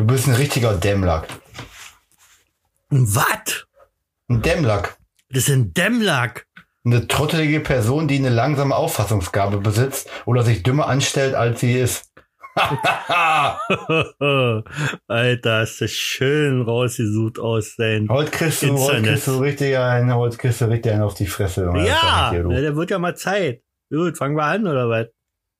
Du bist ein richtiger Dämmlack. Was? Ein Dämmlack. Das ist ein Dämmlack. Eine trottelige Person, die eine langsame Auffassungsgabe besitzt oder sich dümmer anstellt, als sie ist. Alter, hast du schön rausgesucht aus dein Heute kriegst du, heute kriegst du richtig einen, heute kriegst du richtig einen auf die Fresse. Das sag Ja, ja, der wird ja mal Zeit. Gut, fangen wir an, oder was?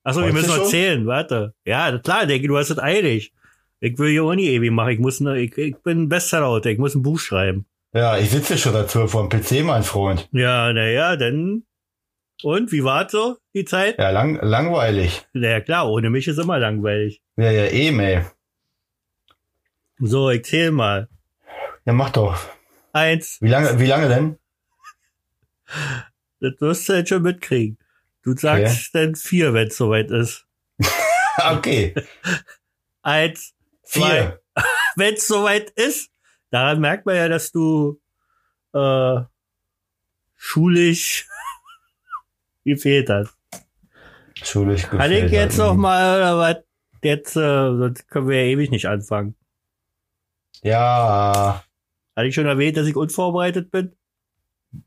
Achso, wir müssen noch zählen, warte. Ja, klar, denke, du hast es eilig. Ich will hier auch nicht ewig machen. Ich muss ne, ich, ich bin ein Bestsellerautor, ich muss ein Buch schreiben. Ja, ich sitze schon seit zwölf vor dem PC, mein Freund. Ja, naja, dann. Und, wie war's so, die Zeit? Ja, lang, langweilig. Naja, klar, ohne mich ist immer langweilig. Ja, ja, eben, ey. So, ich zähl mal. Ja, mach doch. Eins, Wie lange, wie lange denn? das wirst du jetzt schon mitkriegen. Du sagst dann vier, wenn's soweit ist. Okay. Eins, Vier. wenn's soweit ist. Daran merkt man ja, dass du äh, schulisch gefehlt hast. Schulisch Kann gefehlt ich jetzt noch mal oder was? Jetzt, äh, sonst können wir ja ewig nicht anfangen. Ja, Hatte ich schon erwähnt, dass ich unvorbereitet bin?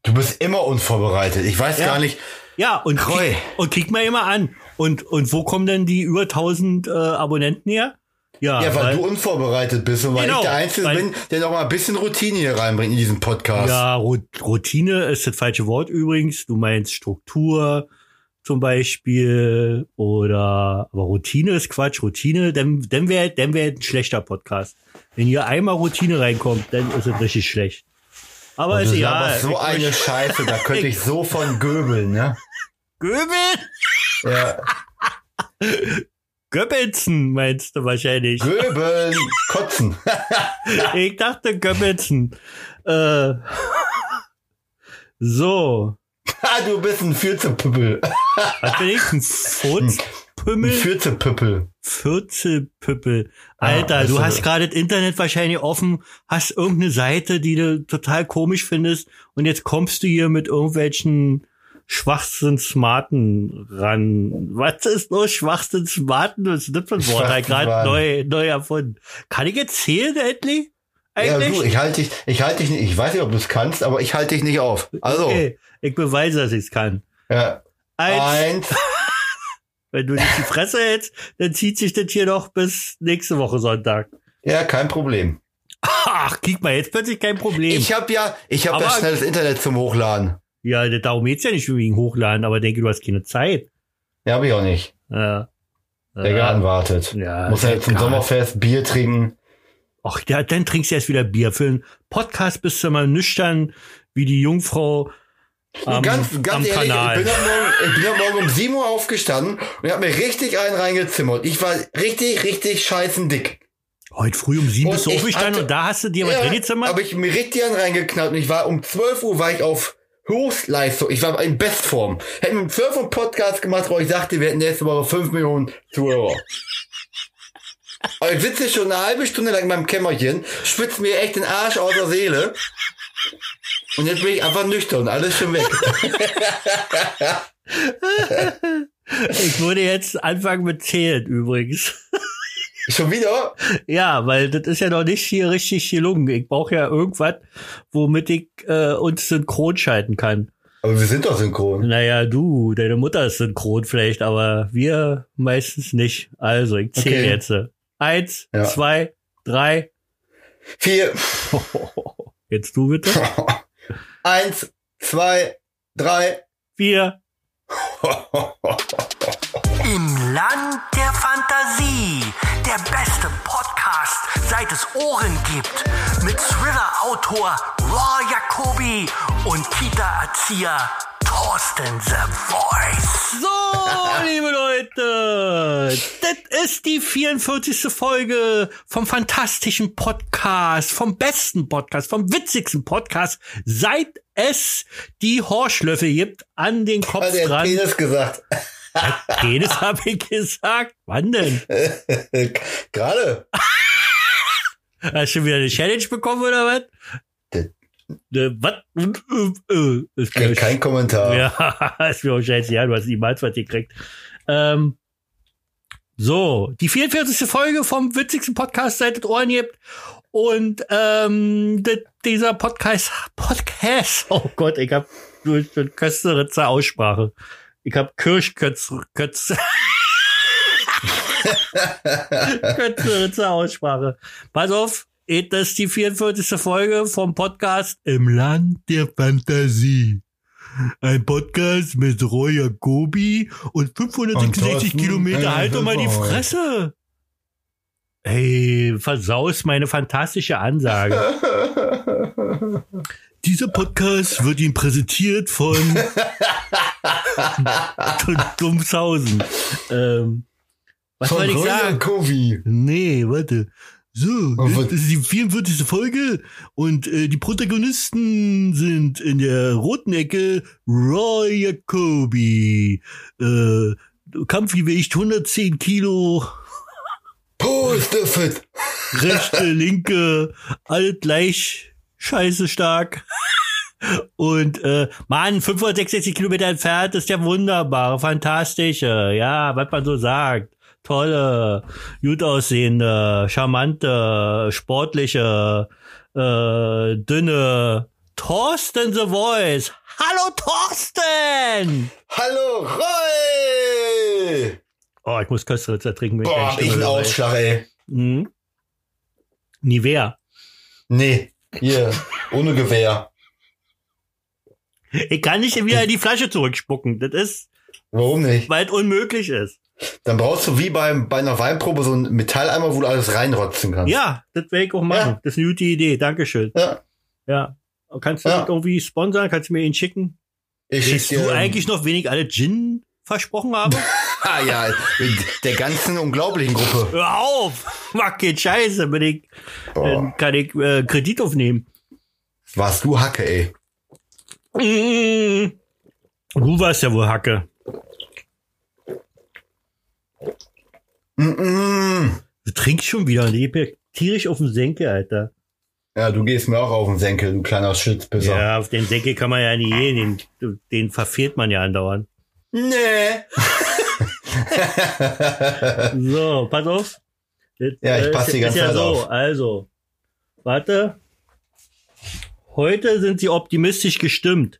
du bist immer unvorbereitet. Ich weiß Ja. gar nicht. Ja, und, kick, und kick mal immer an. Und, und wo kommen denn die über 1000 äh, Abonnenten her? Ja, Ja, weil, du unvorbereitet bist und weil Genau, ich der Einzige weil- bin, der noch mal ein bisschen Routine hier reinbringt in diesen Podcast. Ja, Routine ist das falsche Wort übrigens. Du meinst Struktur zum Beispiel oder aber Routine ist Quatsch. Routine, dann, dann wäre dann wär ein schlechter Podcast. Wenn hier einmal Routine reinkommt, dann ist es richtig schlecht. Aber ist egal. laberst so Ich- eine Scheiße, da könnte ich so von göbeln, ne? Göbel? Ja, Göppelzen meinst du wahrscheinlich. göbeln, kotzen. ich dachte Göppelzen. Äh, so. Ah, du bist ein Fürzepüppel. Was bin ich? Ein Ein Furzpümmel? Fürzepüppel. Vierzelpüppel. Ah, Alter, du du- hast gerade das Internet wahrscheinlich offen, hast irgendeine Seite, die du total komisch findest und jetzt kommst du hier mit irgendwelchen Schwachsinn-Smarten ran. Was ist nur Schwachsinn-Smarten? Was ist das für ein Wort? Halt gerade neu, neu erfunden. Kann ich jetzt zählen, endlich? Ja, du, ich halte dich, ich halte dich nicht, ich weiß nicht, ob du es kannst, aber ich halte dich nicht auf. Also, okay, ich beweise, dass ich es kann. ja, Eins, eins, wenn du nicht die Fresse hältst, dann zieht sich das hier noch bis nächste Woche Sonntag. ja, kein Problem. Ach, kick mal, jetzt plötzlich kein Problem. Ich habe ja, ich habe ja schnelles Internet zum Hochladen. Ja, darum geht's ja nicht wegen Hochladen, aber denke, du hast keine Zeit. Ja, habe ich auch nicht. Ja. Der Garten wartet. Ja, Muss ja der jetzt zum Garten. Sommerfest Bier trinken. Ach, ja, dann trinkst du erst wieder Bier. Für einen Podcast bist du mal nüchtern wie die Jungfrau am, ganz, am ganz ehrlich, Kanal. ich bin, am Morgen, ich bin am Morgen um 7 Uhr aufgestanden und ich habe mir richtig einen reingezimmert. Ich war richtig, richtig scheißen dick. Heute früh um sieben Und bist du aufgestanden und da hast du dir was drin gezimmert? habe ich mir richtig einen reingeknallt und ich war um 12 Uhr war ich auf Höchstleistung. Ich war in Bestform. Hätten wir 12 Uhr einen Podcast gemacht, wo ich sagte, wir hätten nächste Woche 5 Millionen Zuhörer. Aber ich sitze schon eine halbe Stunde lang in meinem Kämmerchen, spitze mir echt den Arsch aus der Seele. Und jetzt bin ich einfach nüchtern, alles schon weg. Ich würde jetzt anfangen mit Zählen übrigens. Schon wieder? Ja, weil das ist ja noch nicht hier richtig gelungen. Ich brauche ja irgendwas, womit ich äh, uns synchron schalten kann. Aber wir sind doch synchron. Naja, du, deine Mutter ist synchron vielleicht, aber wir meistens nicht. Also, ich zähle Okay. jetzt. Eins, Ja. zwei, drei. Vier, Jetzt du bitte. eins, zwei, drei. Vier. Im Land der Fantasie. Der beste Podcast, seit es Ohren gibt. Mit Thriller-Autor Raw Jacobi und Kita-Erzieher Thorsten The Voice. So, liebe Leute, das ist die 44. Folge vom fantastischen Podcast, vom besten Podcast, vom witzigsten Podcast, seit es die Horschlöffel gibt an den Kopf Also er hat dran. Penis gesagt. Jedes habe ich gesagt. Wann denn? Gerade. Hast du wieder eine Challenge bekommen oder was? Das- Ne, Was? Äh, äh, Kein, kein Kommentar. Ja, ist mir auch scheiße. Ja, du hast niemals was gekriegt. Ähm, So, die 44. Folge vom witzigsten Podcast seit es Ohren gibt. Und ähm, di- dieser Podcast, Podcast, oh Gott, ich hab durch die Kösteritzer Aussprache. Ich hab Kirschkötz, Kötz, Kösteritzer Aussprache. Pass auf, das ist die 44. Folge vom Podcast Im Land der Fantasie. Ein Podcast mit Roy Jacobi und 566 Und Kilometer. Halt doch mal die. Fresse. Ey, versaust meine fantastische Ansage. Dieser Podcast wird Ihnen präsentiert von Dummshausen. Ähm, was Von soll ich sagen? Jacobi. Nee, warte. So, was- das ist die 44. Folge und äh, die Protagonisten sind in der roten Ecke Roy Jacobi. Äh, Kampfgewicht 110 Kilo, Postefit. rechte, linke, alle gleich scheiße stark. Und äh, Mann, 566 Kilometer entfernt ist ja wunderbar, fantastische, ja, was man so sagt. Tolle, gut aussehende, charmante, sportliche, äh, dünne Thorsten The Voice. Hallo Thorsten! Hallo Roy. Oh, ich muss Köstritzer trinken. Boah, hab ich einen. Ausschlag, ey. Mhm. Nivea. Nee, hier, ohne Gewehr. Ich kann nicht wieder in die Flasche zurückspucken. Das ist, Warum nicht? weil es unmöglich ist. Dann brauchst du wie beim, bei einer Weinprobe so einen Metalleimer, wo du alles reinrotzen kannst. Ja, das werde ich auch machen. Ja. Das ist eine gute Idee. Dankeschön. Ja. Ja. Kannst du Ja. irgendwie sponsern? Kannst du mir ihn schicken? Ich dir. du eigentlich noch wenig alle Gin versprochen habe? Ah ja, der ganzen unglaublichen Gruppe. Hör auf! Mach keinen Scheiße, bin ich, Boah. dann kann ich äh, Kredit aufnehmen. Warst du Hacke, ey. Mm. Du warst ja wohl Hacke. Mm-mm. Du trinkst schon wieder und ich tierisch auf den Senkel, Alter. Ja, du gehst mir auch auf den Senkel, du kleiner Schützpisser. Ja, auf den Senkel kann man ja nie gehen. Den, den verfehlt man ja andauernd. Nee. So, pass auf. Das, Ja, ich äh, pass ist- die ganze ist ja Zeit so, auf. Also, warte. Heute sind sie optimistisch gestimmt.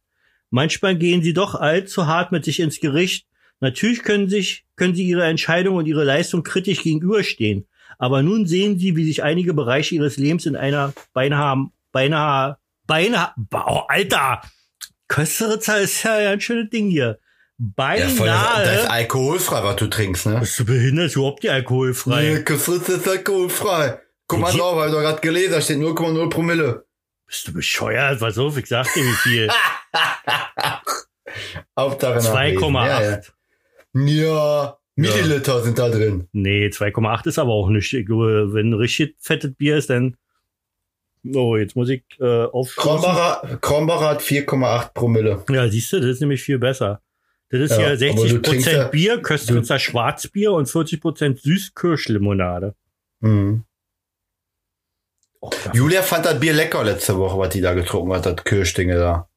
Manchmal gehen sie doch allzu hart mit sich ins Gericht. Natürlich können sich, können sie ihre Entscheidung und ihre Leistung kritisch gegenüberstehen. Aber nun sehen sie, wie sich einige Bereiche ihres Lebens in einer beinahe, beinahe, beinahe, oh, Alter! Kösteritzer ist ja ein schönes Ding hier. Ja, voll, das, das ist Beinahe. alkoholfrei, was du trinkst, ne? Bist du behindert? Ist überhaupt nicht alkoholfrei. Nee, ist alkoholfrei. Guck mal Die- drauf, hab ich doch gerade gelesen, da steht 0,0 Promille. Bist du bescheuert? Was auf? Ich sag dir wie viel. Nachlesen. 2,8. Ja, ja. ja, Milliliter sind da drin. Nee, 2,8 ist aber auch nicht. Ich glaube, wenn richtig fettes Bier ist, dann. Oh, jetzt muss ich äh, aufschließen. Krombacher, Krombacher hat 4,8 Promille. Ja, siehst du, das ist nämlich viel besser. Das ist Ja, ja, aber du trinkst 60% ja- Bier, Köstritzer Schwarzbier und 40% Süßkirschlimonade. Mhm. Oh. Julia fand das Bier lecker letzte Woche, was die da getrunken hat, das Kirschdinge da.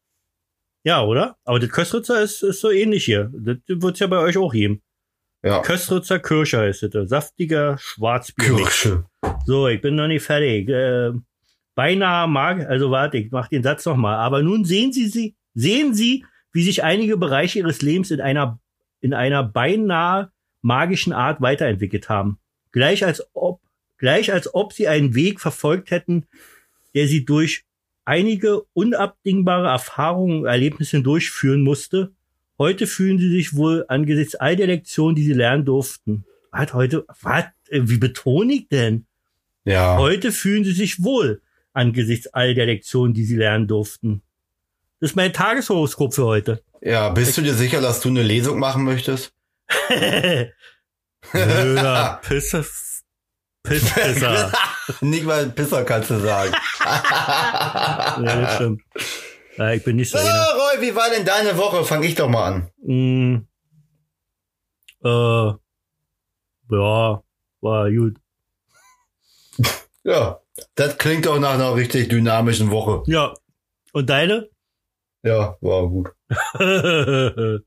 ja, oder? Aber das Köstritzer ist, ist so ähnlich hier. Das wird's ja bei euch auch geben. Ja. Köstritzer Kirscher ist das. Saftiger Schwarzbier. Kirsche. So, ich bin noch nicht fertig. Äh, beinahe mag, also warte, ich mach den Satz noch mal. Aber nun sehen Sie, Sie, sehen Sie, wie sich einige Bereiche Ihres Lebens in einer, in einer beinahe magischen Art weiterentwickelt haben. Gleich als ob, gleich als ob Sie einen Weg verfolgt hätten, der Sie durch einige unabdingbare Erfahrungen und Erlebnisse durchführen musste. Heute fühlen Sie sich wohl angesichts all der Lektionen, die Sie lernen durften. Was heute, was, wie betone ich denn? Ja. Heute fühlen sie sich wohl angesichts all der Lektionen, die sie lernen durften. Das ist mein Tageshoroskop für heute. Ja, bist du dir sicher, dass du eine Lesung machen möchtest? Blöder Pisser. Pisspisser. Nicht mal Pisser kannst du sagen. ja, das stimmt. Ja, ich bin nicht so einer. Roy, wie war denn deine Woche? Fang ich doch mal an. Mm, äh, ja, war gut. Ja, das klingt doch nach einer richtig dynamischen Woche. Ja. Und deine? Ja, war gut.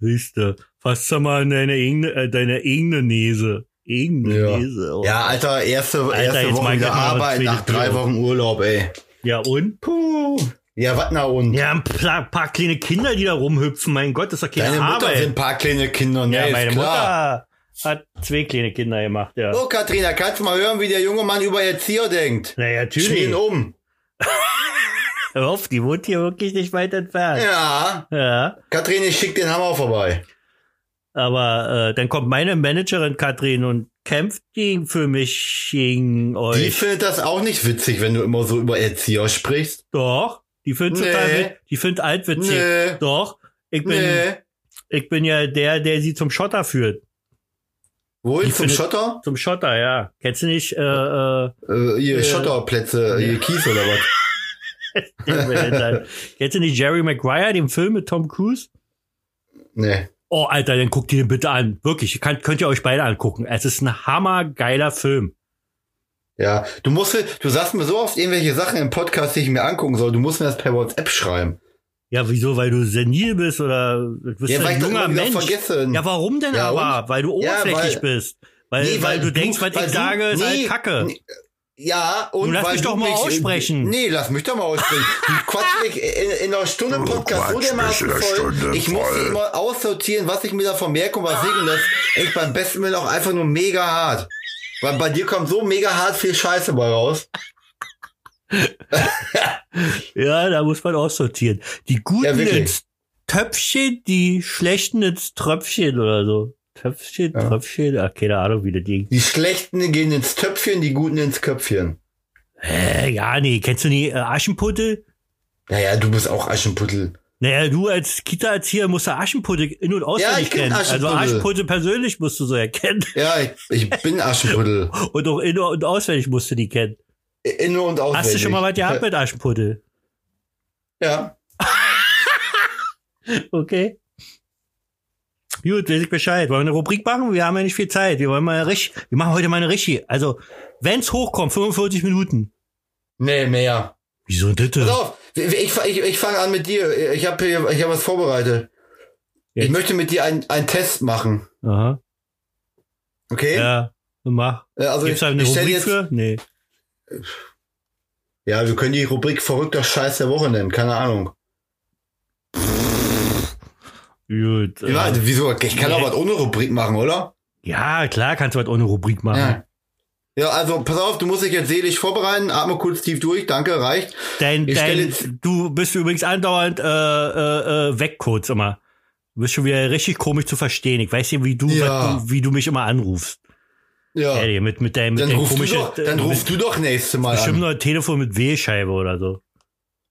Siehst du, fass doch mal in deine eigene, äh, deine eigene Nase. Irgendeine Lese. Oh. Ja, Alter, erste, erste jetzt Woche wieder Arbeit nach drei Klo. Wochen Urlaub, ey. ja, und? Puh. Ja, was na und? Ja, ein paar, paar kleine Kinder, die da rumhüpfen. Mein Gott, das ist doch keine Deine Mutter Arbeit. sind ein paar kleine Kinder, ne? ja, meine. Mutter hat zwei kleine Kinder gemacht, ja. So, Katrina, kannst du mal hören, wie der junge Mann über Erzieher denkt? Naja, Schmier natürlich. ihn um. Hör auf, die wohnt hier wirklich nicht weit entfernt. Ja. Ja. Katrin, ich schick den Hammer vorbei. Aber äh, dann kommt meine Managerin Katrin und kämpft gegen für mich gegen Die euch. findet das auch nicht witzig, wenn du immer so über Erzieher sprichst. Doch. Die findet Nee. total wit- die findet altwitzig. Nee. Doch. Ich bin, Nee. ich bin ja der, der sie zum Schotter führt. Wohl, Die zum findet- Schotter? Zum Schotter, ja. Kennst du nicht, äh, äh, Äh, hier, Äh, Schotterplätze, hier Kies oder was? Kennst du nicht Jerry Maguire, den Film mit Tom Cruise? Nee. Oh, Alter, dann guckt ihr den bitte an. Wirklich, kann, könnt ihr euch beide angucken. Es ist ein hammergeiler Film. Ja, du musst, du sagst mir so oft irgendwelche Sachen im Podcast, die ich mir angucken soll. Du musst mir das per WhatsApp schreiben. Ja, wieso? Weil du senil bist oder du bist Ja, ein weil junger Mensch. vergesse. Ja, warum denn Ja, aber? Weil du Ja, oberflächlich weil- bist. Weil, Nee, weil, du denkst, was weil ich du- sage, ist nee, halt Kacke. nee, Ja, und Nun lass weil mich du doch mal mich- aussprechen. Nee, lass mich doch mal aussprechen. Du quatsch mich in, in einer Stunde Podcast so dermaßen voll. Stunde Ich muss voll. immer aussortieren, was ich mir davon merke und was nicht. Und das ist echt beim besten Willen auch einfach nur mega hart. Weil bei dir kommt so mega hart viel Scheiße bei raus. Ja, da muss man aussortieren. Die Ja, Guten wirklich. ins Töpfchen, die Schlechten ins Tröpfchen oder so. Töpfchen, Ja. Tröpfchen, ach, keine Ahnung, wie das Ding. Die Schlechten gehen ins Töpfchen, die Guten ins Köpfchen. Äh, ja, nee, kennst du nie äh, Aschenputtel? Naja, du bist auch Aschenputtel. Naja, du als Kita-Erzieher musst du Aschenputtel in- und auswendig ich kenn kennen. Also Aschenputtel. Aschenputtel persönlich musst du so erkennen. Ja, ich, ich bin Aschenputtel. Und auch in- und auswendig musst du die kennen. Inne und auswendig. Hast du schon mal was gehabt mit Aschenputtel? Ja. Okay. Gut, weiß ich Bescheid. Wollen wir eine Rubrik machen? Wir haben ja nicht viel Zeit. Wir wollen mal richtig, wir machen heute mal eine richtig. Also, wenn's hochkommt, 45 Minuten. Nee, mehr. Wieso denn Pass das? auf, ich, ich, ich, ich fange an mit dir. Ich habe hier, ich hab was vorbereitet. Ich Jetzt. möchte mit dir einen, Test machen. Aha. Okay? Ja, mach. Äh, Also Gibt's da ich, eine ich Rubrik jetzt, für? Nee. Ja, wir können die Rubrik verrückter Scheiß der Woche nennen. Keine Ahnung. Gut. Ja, äh, wieso? Ich kann auch was ohne Rubrik machen, oder? ja, klar kannst du was ohne Rubrik machen. Ja. Ja, also pass auf, du musst dich jetzt seelisch vorbereiten. Atme kurz tief durch. Danke, reicht. Dein, dein, du bist übrigens andauernd äh, äh, äh, weg kurz immer. Du bist schon wieder richtig komisch zu verstehen. Ich weiß ja, wie du, Ja. was wie du mich immer anrufst. Ja. Ehrlich, mit, mit deinem, mit Dann deinem rufst du komischen, doch, dann äh, rufst du doch nächste Mal bestimmt an. noch ein Telefon mit W-Scheibe oder so.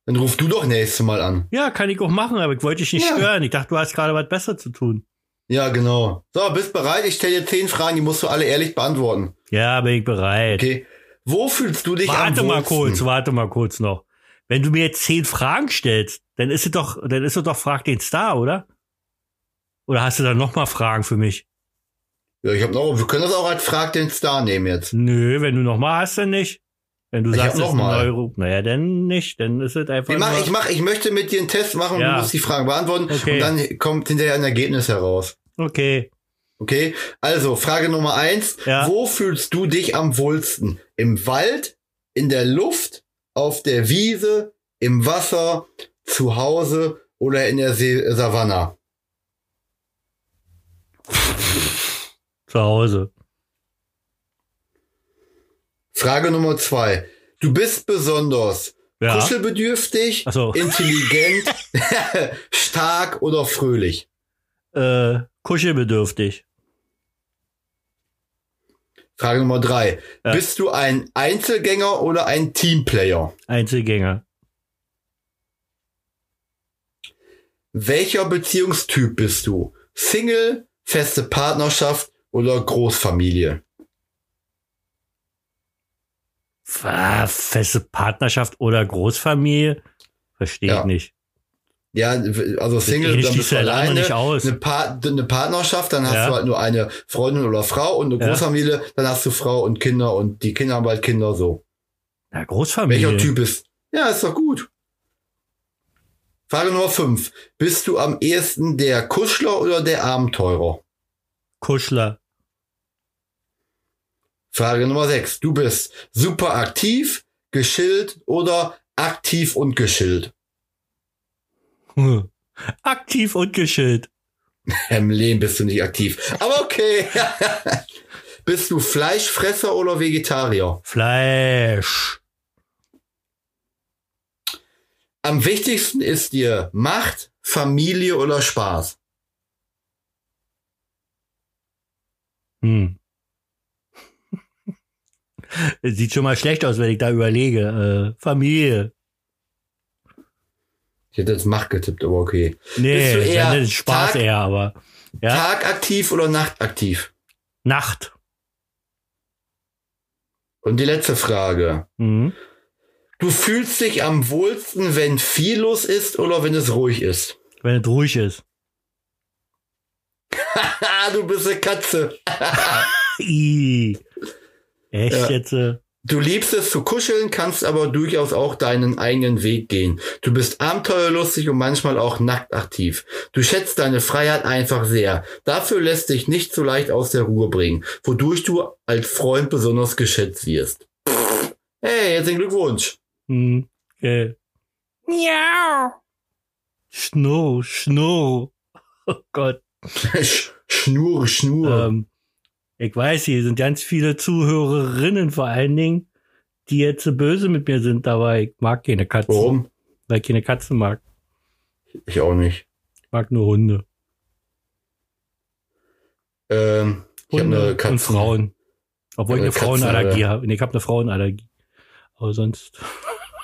Dann rufst du doch nächste Mal an. Ja, kann ich auch machen, aber ich wollte dich nicht Ja. stören. Ich dachte, du hast gerade was besser zu tun. Ja, genau. So, bist bereit? Ich stelle dir zehn Fragen, die musst du alle ehrlich beantworten. Ja, bin ich bereit. Okay. Wo fühlst du dich am warte mal kurz, warte mal kurz noch. Wenn du mir jetzt zehn Fragen stellst, dann ist es doch, dann ist es doch Frag den Star, oder? Oder hast du dann noch mal Fragen für mich? Ja, ich hab noch, wir können das auch als Frag den Star nehmen jetzt. Nö, wenn du noch mal hast, dann nicht. Wenn du Ich sagst, noch mal. Euro, naja, dann nicht. Dann ist es einfach Ich, mach, ich, mach, ich möchte mit dir einen Test machen und Ja. du musst die Fragen beantworten Okay. und dann kommt hinterher ein Ergebnis heraus. Okay. Okay? Also, Frage Nummer eins. Ja. Wo fühlst du dich am wohlsten? Im Wald, in der Luft, auf der Wiese, im Wasser, zu Hause oder in der See Savanne? Zu Hause. Frage Nummer zwei. Du bist besonders Ja. kuschelbedürftig, so. intelligent, stark oder fröhlich? Äh, kuschelbedürftig. Frage Nummer drei. Ja. Bist du ein Einzelgänger oder ein Teamplayer? Einzelgänger. Welcher Beziehungstyp bist du? Single, feste Partnerschaft oder Großfamilie? Ah, Feste Partnerschaft oder Großfamilie? Verstehe Ja. ich nicht. Ja, also Single, dann bist du alleine. nicht aus. Eine, pa eine Partnerschaft, dann hast Ja. du halt nur eine Freundin oder Frau und eine Ja. Großfamilie, dann hast du Frau und Kinder und die Kinder haben bald Kinder so. Ja, Großfamilie. Welcher Typ ist? Ja, ist doch gut. Frage Nummer 5. Bist du am ehesten der Kuschler oder der Abenteurer? Kuschler. Frage Nummer 6. Du bist super aktiv, geschillt oder aktiv und geschillt? Hm. Aktiv und geschillt. Im Leben bist du nicht aktiv. Aber okay. bist du Fleischfresser oder Vegetarier? Fleisch. Am wichtigsten ist dir Macht, Familie oder Spaß? Hm. Sieht schon mal schlecht aus, wenn ich da überlege. Äh, Familie. Ich hätte jetzt Macht getippt, aber okay. Nee, Bist eher Spaß Tag- eher, aber. Ja. Tagaktiv oder nachtaktiv? Nacht. Und die letzte Frage. Mhm. Du fühlst dich am wohlsten, wenn viel los ist oder wenn es ruhig ist? Wenn es ruhig ist. Du bist eine Katze. Echt Ja. jetzt? Äh, Du liebst es zu kuscheln, kannst aber durchaus auch deinen eigenen Weg gehen. Du bist abenteuerlustig und manchmal auch nacktaktiv. Du schätzt deine Freiheit einfach sehr. Dafür lässt dich nicht so leicht aus der Ruhe bringen, wodurch du als Freund besonders geschätzt wirst. Hey, herzlichen Glückwunsch. hm, okay. Miau. Schnurr, Schnurr. Oh Gott. Sch- Schnur, Schnur. Ähm, ich weiß, hier sind ganz viele Zuhörerinnen vor allen Dingen, die jetzt so böse mit mir sind, aber ich mag keine Katzen. Warum? Weil ich keine Katzen mag. Ich auch nicht. Ich mag nur Hunde. Ähm, ich Hunde eine Katze. und Frauen. Obwohl ich eine Katzen, Frauenallergie habe. Nee, ich habe eine Frauenallergie. Aber sonst.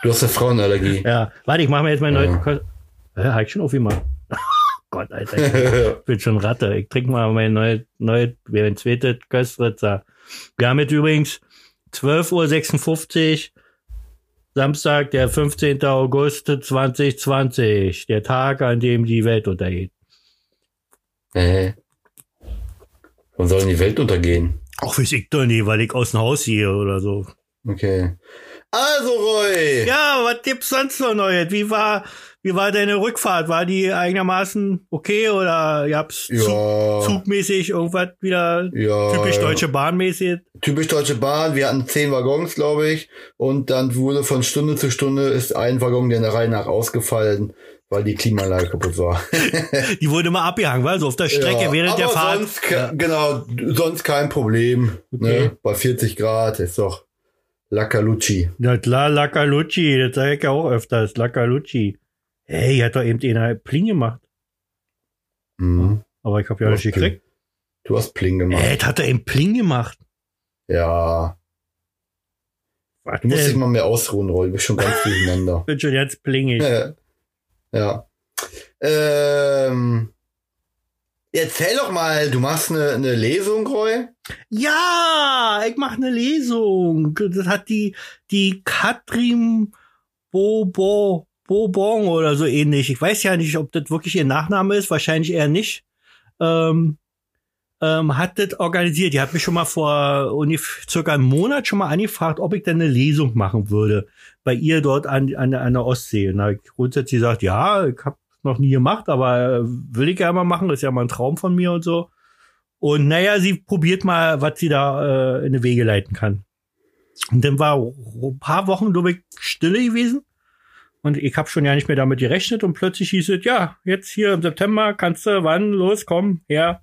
Du hast eine Frauenallergie. Ja, warte, ich mache mir jetzt mein Ja. neues. Ko- Ja, hab ich schon aufgemacht. Gott, Alter. Ich bin schon Ratte. Ich trinke mal meine neue, neue, mein zweites Köstritzer. Wir haben jetzt übrigens 12.56 Uhr, Samstag, der 15. August 2020. Der Tag, an dem die Welt untergeht. äh. Wann soll denn die Welt untergehen? Auch weiß ich doch nie, weil ich aus dem Haus gehe oder so. Okay. Also, Roy. Ja, was gibt's sonst noch Neues? Wie war, wie war deine Rückfahrt? War die einigermaßen okay oder ihr habt's Ja. Zug, zugmäßig irgendwas wieder Ja, typisch ja. deutsche Bahnmäßig? Typisch Deutsche Bahn. Wir hatten zehn Waggons, glaube ich. Und dann wurde von Stunde zu Stunde ist ein Waggon der Reihe nach ausgefallen, weil die Klimaanlage kaputt war. Die wurde mal abgehangen, weil so auf der Strecke Ja, während der Fahrt. Sonst, ke- Genau, sonst kein Problem. Okay. Ne? Bei 40 Grad ist doch Laccalucci. Ja klar, Laccalucci, das sage ich ja auch öfters, Laccalucci. Hey, hat doch eben einer Pling gemacht. Mhm. Aber ich habe ja nicht gekriegt. Du hast Pling gemacht. Hey, das hat er eben Pling gemacht. Ja. Was Du musst dich denn? mal mehr ausruhen, Roy. Du bist schon ganz durcheinander. bin schon jetzt plingig. ja. Ähm, erzähl doch mal, du machst eine, eine Lesung, Roy? Ja, ich mache eine Lesung. Das hat die, die Katrin Bobo, Bobon oder so ähnlich. Ich weiß ja nicht, ob das wirklich ihr Nachname ist. Wahrscheinlich eher nicht. Ähm, ähm, hat das organisiert. Die hat mich schon mal vor circa einem Monat schon mal angefragt, ob ich denn eine Lesung machen würde. Bei ihr dort an, an, an der Ostsee. Und da ich grundsätzlich gesagt, ja, ich habe noch nie gemacht, aber äh, will ich gerne mal machen. Das ist ja mal ein Traum von mir und so. Und naja, sie probiert mal, was sie da äh, in die Wege leiten kann. Und dann war ein paar Wochen, glaube ich, Stille gewesen. Und ich habe schon ja nicht mehr damit gerechnet. Und plötzlich hieß es, ja, jetzt hier im September kannst du, wann, los, komm, her.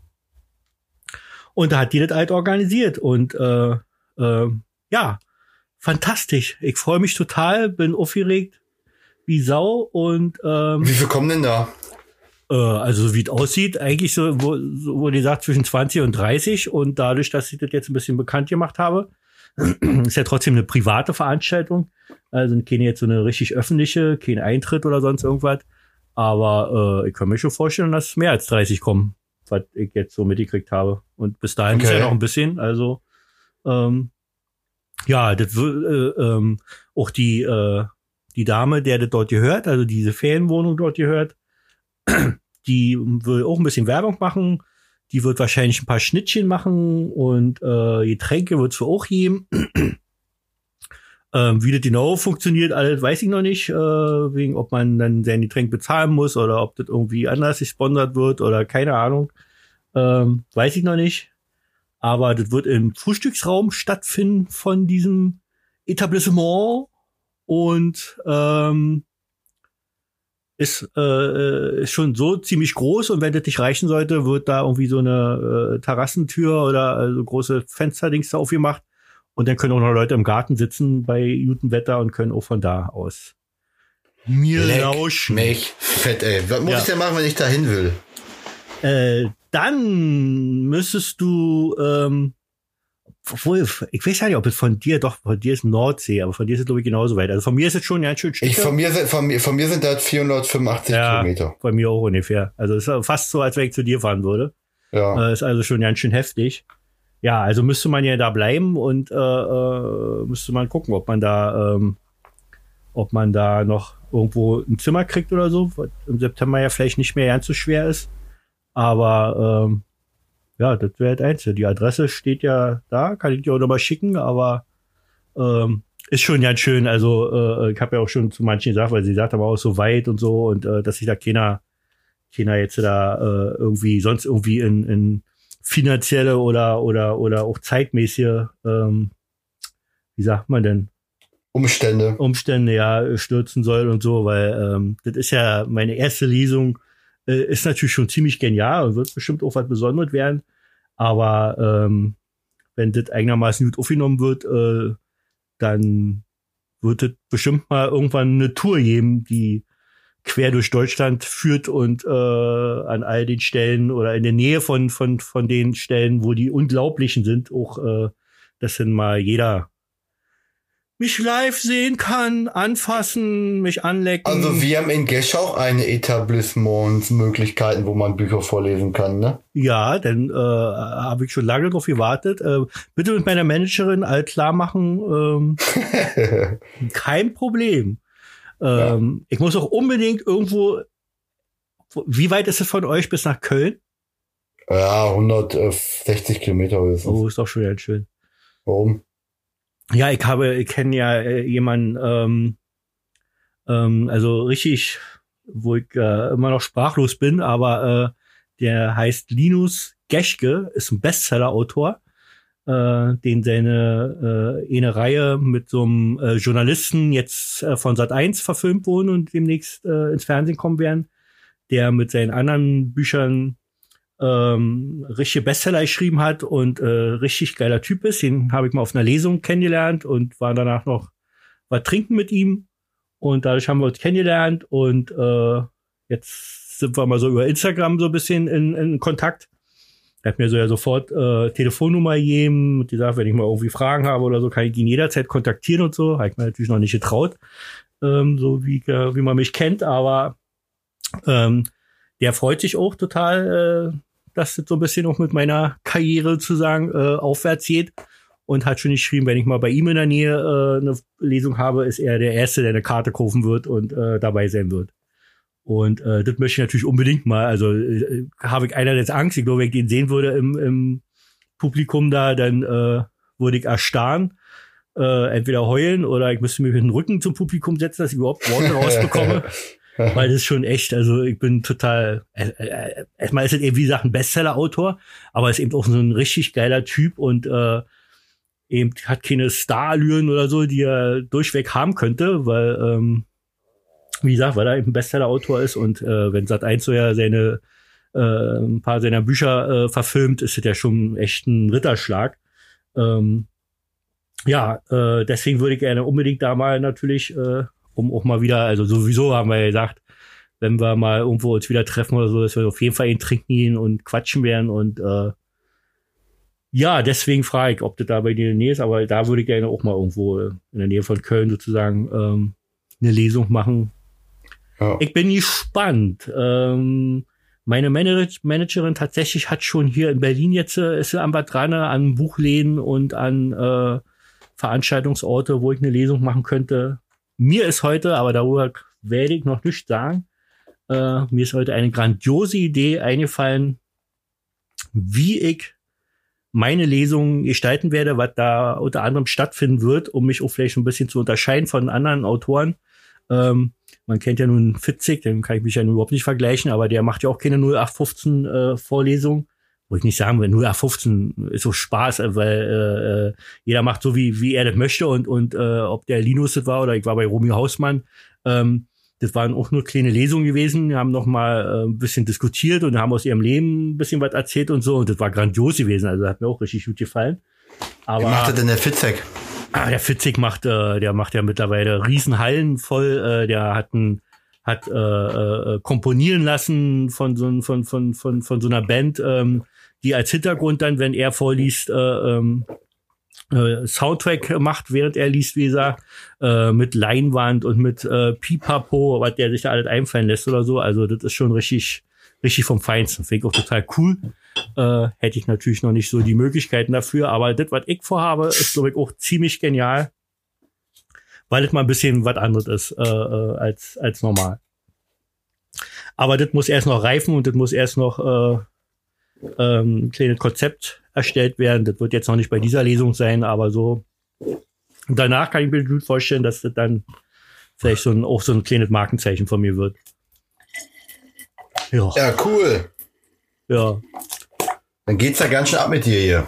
Und da hat die das halt organisiert. Und äh, äh, ja, fantastisch. Ich freue mich total, bin aufgeregt wie Sau. Und ähm, Wie viel kommen denn da? äh, also so wie es aussieht, eigentlich so, wo, so wurde gesagt, zwischen 20 und 30. Und dadurch, dass ich das jetzt ein bisschen bekannt gemacht habe, ist ja trotzdem eine private Veranstaltung. Also keine jetzt so eine richtig öffentliche, kein Eintritt oder sonst irgendwas. Aber äh, ich kann mir schon vorstellen, dass mehr als 30 kommen, was ich jetzt so mitgekriegt habe. Und bis dahin ist Okay. ja noch ein bisschen. Also ähm, ja, das äh, ähm, auch die äh, die Dame, der das dort gehört, also diese Ferienwohnung dort gehört, die will auch ein bisschen Werbung machen. Die wird wahrscheinlich ein paar Schnittchen machen und äh, Getränke wird es für auch geben. ähm, wie das genau funktioniert, alles weiß ich noch nicht, äh, wegen ob man dann sein Getränk bezahlen muss oder ob das irgendwie anders gesponsert wird oder keine Ahnung. Ähm, weiß ich noch nicht. Aber das wird im Frühstücksraum stattfinden von diesem Etablissement und ähm, ist, äh, ist schon so ziemlich groß und wenn das nicht reichen sollte, wird da irgendwie so eine äh, Terrassentür oder äh, so große Fensterdings da aufgemacht und dann können auch noch Leute im Garten sitzen bei gutem Wetter und können auch von da aus mir Leck lauschen. mich fett, ey. Was muss Ja. ich denn machen, wenn ich da hin will? Äh, dann müsstest du, ähm, obwohl, ich weiß ja nicht, ob es von dir, doch, von dir ist Nordsee, aber von dir ist es, glaube ich, genauso weit. Also von mir ist es schon ganz schön Ich, Stücke. von, mir sind, von, mir, von mir sind das 485 Ja. Kilometer. Bei mir auch ungefähr. Also es ist fast so, als wenn ich zu dir fahren würde. Ja. Äh, ist also schon ganz schön heftig. Ja, also müsste man ja da bleiben und äh, äh, müsste man gucken, ob man da, ähm, ob man da noch irgendwo ein Zimmer kriegt oder so, was im September ja vielleicht nicht mehr ganz so schwer ist. Aber ähm, ja, das wäre das Einzige. Die Adresse steht ja da, kann ich dir auch nochmal schicken, aber ähm, ist schon ganz schön. Also äh, ich habe ja auch schon zu manchen gesagt, weil sie sagt aber auch so weit und so und äh, dass sich da keiner, keiner jetzt da äh, irgendwie sonst irgendwie in, in finanzielle oder oder oder auch zeitmäßige, ähm, wie sagt man denn, Umstände. Umstände ja stürzen soll und so, weil ähm, das ist ja meine erste Lesung, äh, ist natürlich schon ziemlich genial und wird bestimmt auch was Besonderes werden. Aber ähm, wenn das einigermaßen gut aufgenommen wird, äh, dann wird es bestimmt mal irgendwann eine Tour geben, die quer durch Deutschland führt und äh, an all den Stellen oder in der Nähe von, von, von den Stellen, wo die Unglaublichen sind, auch, äh, dass dann mal jeder mich live sehen kann, anfassen, mich anlecken. Also wir haben in Geschau eine Etablissementsmöglichkeiten, wo man Bücher vorlesen kann, ne? Ja, dann äh, habe ich schon lange darauf gewartet. Äh, bitte mit meiner Managerin all klar machen, ähm, kein Problem. Ähm, Ich muss auch unbedingt irgendwo. wo- Wie weit ist es von euch bis nach Köln? ja, 160 Kilometer höchstens. Oh, ist doch schon ganz schön. Warum? Ja, ich habe, ich kenne ja äh, jemanden, ähm, ähm, also richtig, wo ich äh, immer noch sprachlos bin, aber äh, der heißt Linus Geschke, ist ein Bestseller-Autor, äh, den seine äh, eine Reihe mit so einem äh, Journalisten jetzt äh, von Sat 1 verfilmt wurden und demnächst äh, ins Fernsehen kommen werden, der mit seinen anderen Büchern ähm, richtige Bestseller geschrieben hat und äh, richtig geiler Typ ist. Den habe ich mal auf einer Lesung kennengelernt und war danach noch was trinken mit ihm. Und dadurch haben wir uns kennengelernt und äh, jetzt sind wir mal so über Instagram so ein bisschen in, in Kontakt. Er hat mir so ja sofort äh, Telefonnummer gegeben und gesagt, wenn ich mal irgendwie Fragen habe oder so, kann ich ihn jederzeit kontaktieren und so. Habe ich mir natürlich noch nicht getraut, ähm, so wie, äh, wie man mich kennt, aber ähm, der freut sich auch total, äh, dass das so ein bisschen auch mit meiner Karriere sozusagen äh, aufwärts geht und hat schon geschrieben, wenn ich mal bei ihm in der Nähe äh, eine Lesung habe, ist er der Erste, der eine Karte kaufen wird und äh, dabei sein wird. Und äh, das möchte ich natürlich unbedingt mal. Also äh, habe ich einerseits Angst, ich glaube, wenn ich den sehen würde im, im Publikum da, dann äh, würde ich erstarren, äh, entweder heulen oder ich müsste mich mit dem Rücken zum Publikum setzen, dass ich überhaupt Worte rausbekomme. Weil das ist schon echt, also ich bin total, äh, äh, erstmal ist es eben wie gesagt ein Bestseller-Autor, aber ist eben auch so ein richtig geiler Typ und äh, eben hat keine Starallüren oder so, die er durchweg haben könnte, weil, ähm, wie gesagt, weil er eben ein Bestseller-Autor ist und äh, wenn Sat1 so ja seine äh, ein paar seiner Bücher äh, verfilmt, ist es ja schon echt ein Ritterschlag. Ähm, ja, äh, deswegen würde ich gerne unbedingt da mal natürlich äh, um auch mal wieder, also sowieso haben wir ja gesagt, wenn wir mal irgendwo uns wieder treffen oder so, dass wir auf jeden Fall ihn trinken gehen und quatschen werden und äh, ja, deswegen frage ich, ob das da bei dir in der Nähe ist, aber da würde ich gerne auch mal irgendwo in der Nähe von Köln sozusagen ähm, eine Lesung machen. Ja. Ich bin gespannt. Ähm, meine Manage Managerin tatsächlich hat schon hier in Berlin jetzt, äh, ist sie am Bad dran an Buchläden und an äh, Veranstaltungsorte, wo ich eine Lesung machen könnte. Mir ist heute, aber darüber werde ich noch nicht sagen, äh, mir ist heute eine grandiose Idee eingefallen, wie ich meine Lesung gestalten werde, was da unter anderem stattfinden wird, um mich auch vielleicht ein bisschen zu unterscheiden von anderen Autoren. Ähm, man kennt ja nun Fitzig, den kann ich mich ja überhaupt nicht vergleichen, aber der macht ja auch keine 0815 äh, Vorlesung, wo ich nicht sagen will, nur 15 ist so Spaß, äh, weil äh, äh, jeder macht so, wie, wie er das möchte und, und äh, ob der Linus das war oder ich war bei Romy Hausmann, ähm, das waren auch nur kleine Lesungen gewesen, wir haben noch mal äh, ein bisschen diskutiert und haben aus ihrem Leben ein bisschen was erzählt und so. Und das war grandios gewesen, also hat mir auch richtig gut gefallen. Aber, Wie macht er denn der Fitzek? Ah, der Fitzek macht, äh, der macht ja mittlerweile Riesenhallen voll, äh, der hat ein hat äh, äh, komponieren lassen von so, von, von, von, von so einer Band, ähm, die als Hintergrund dann, wenn er vorliest, äh, ähm, äh, Soundtrack macht, während er liest, wie gesagt, äh, mit Leinwand und mit äh, Pipapo, was der sich da alles einfallen lässt oder so. Also das ist schon richtig, richtig vom Feinsten. Finde ich auch total cool. Äh, hätte ich natürlich noch nicht so die Möglichkeiten dafür, aber das, was ich vorhabe, ist, glaube ich, auch ziemlich genial weil es mal ein bisschen was anderes ist äh, äh, als, als normal. Aber das muss erst noch reifen und das muss erst noch äh, ähm, ein kleines Konzept erstellt werden. Das wird jetzt noch nicht bei dieser Lesung sein, aber so danach kann ich mir gut vorstellen, dass das dann vielleicht so ein, auch so ein kleines Markenzeichen von mir wird. Ja. ja, cool. Ja. Dann geht's ja ganz schön ab mit dir hier.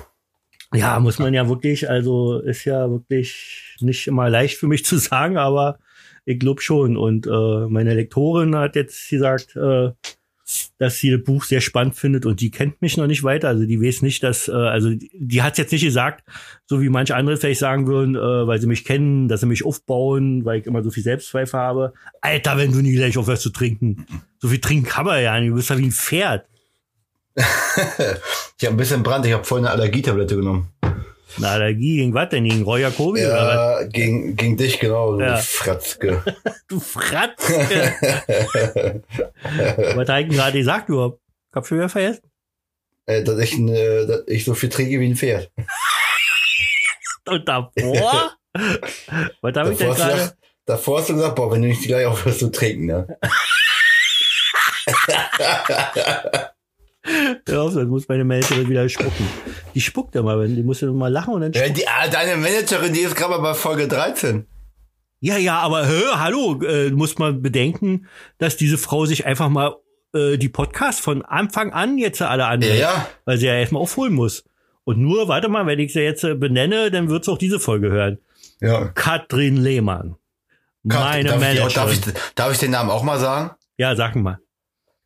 Ja, muss man ja wirklich, also ist ja wirklich nicht immer leicht für mich zu sagen, aber ich glaube schon. Und äh, meine Lektorin hat jetzt gesagt, äh, dass sie das Buch sehr spannend findet und die kennt mich noch nicht weiter. Also die weiß nicht, dass, äh, also die, die hat jetzt nicht gesagt, so wie manche andere vielleicht sagen würden, äh, weil sie mich kennen, dass sie mich aufbauen, weil ich immer so viel Selbstzweifel habe. Alter, wenn du nie gleich aufhörst zu trinken. So viel trinken kann man ja nicht. Du bist ja wie ein Pferd. ich habe ein bisschen Brand, ich habe vorhin eine Allergietablette genommen. Eine Allergie gegen was denn? Gegen Roy Jacobi? Ja, gegen, gegen dich, genau, du ja. Fratzke. du Fratzke. was hat ich gerade gesagt überhaupt? Kopfhörer vergessen? Äh, dass, ich, äh, dass ich so viel trinke wie ein Pferd. Und davor? was habe ich denn gerade? Davor hast du gesagt, boah, wenn du nicht gleich aufhörst zu trinken, ne? Auf, dann muss meine Managerin wieder spucken. Die spuckt immer, die muss ja mal lachen und dann ja, die, ah, Deine Managerin, die ist gerade mal bei Folge 13. Ja, ja, aber hör, hallo, äh, muss man bedenken, dass diese Frau sich einfach mal äh, die Podcasts von Anfang an jetzt alle anhört. Ja, ja. Weil sie ja erstmal aufholen muss. Und nur, warte mal, wenn ich sie jetzt äh, benenne, dann wird sie auch diese Folge hören. Ja. Katrin Lehmann. Meine darf Managerin. Darf, ich, darf ich den Namen auch mal sagen? Ja, sag mal.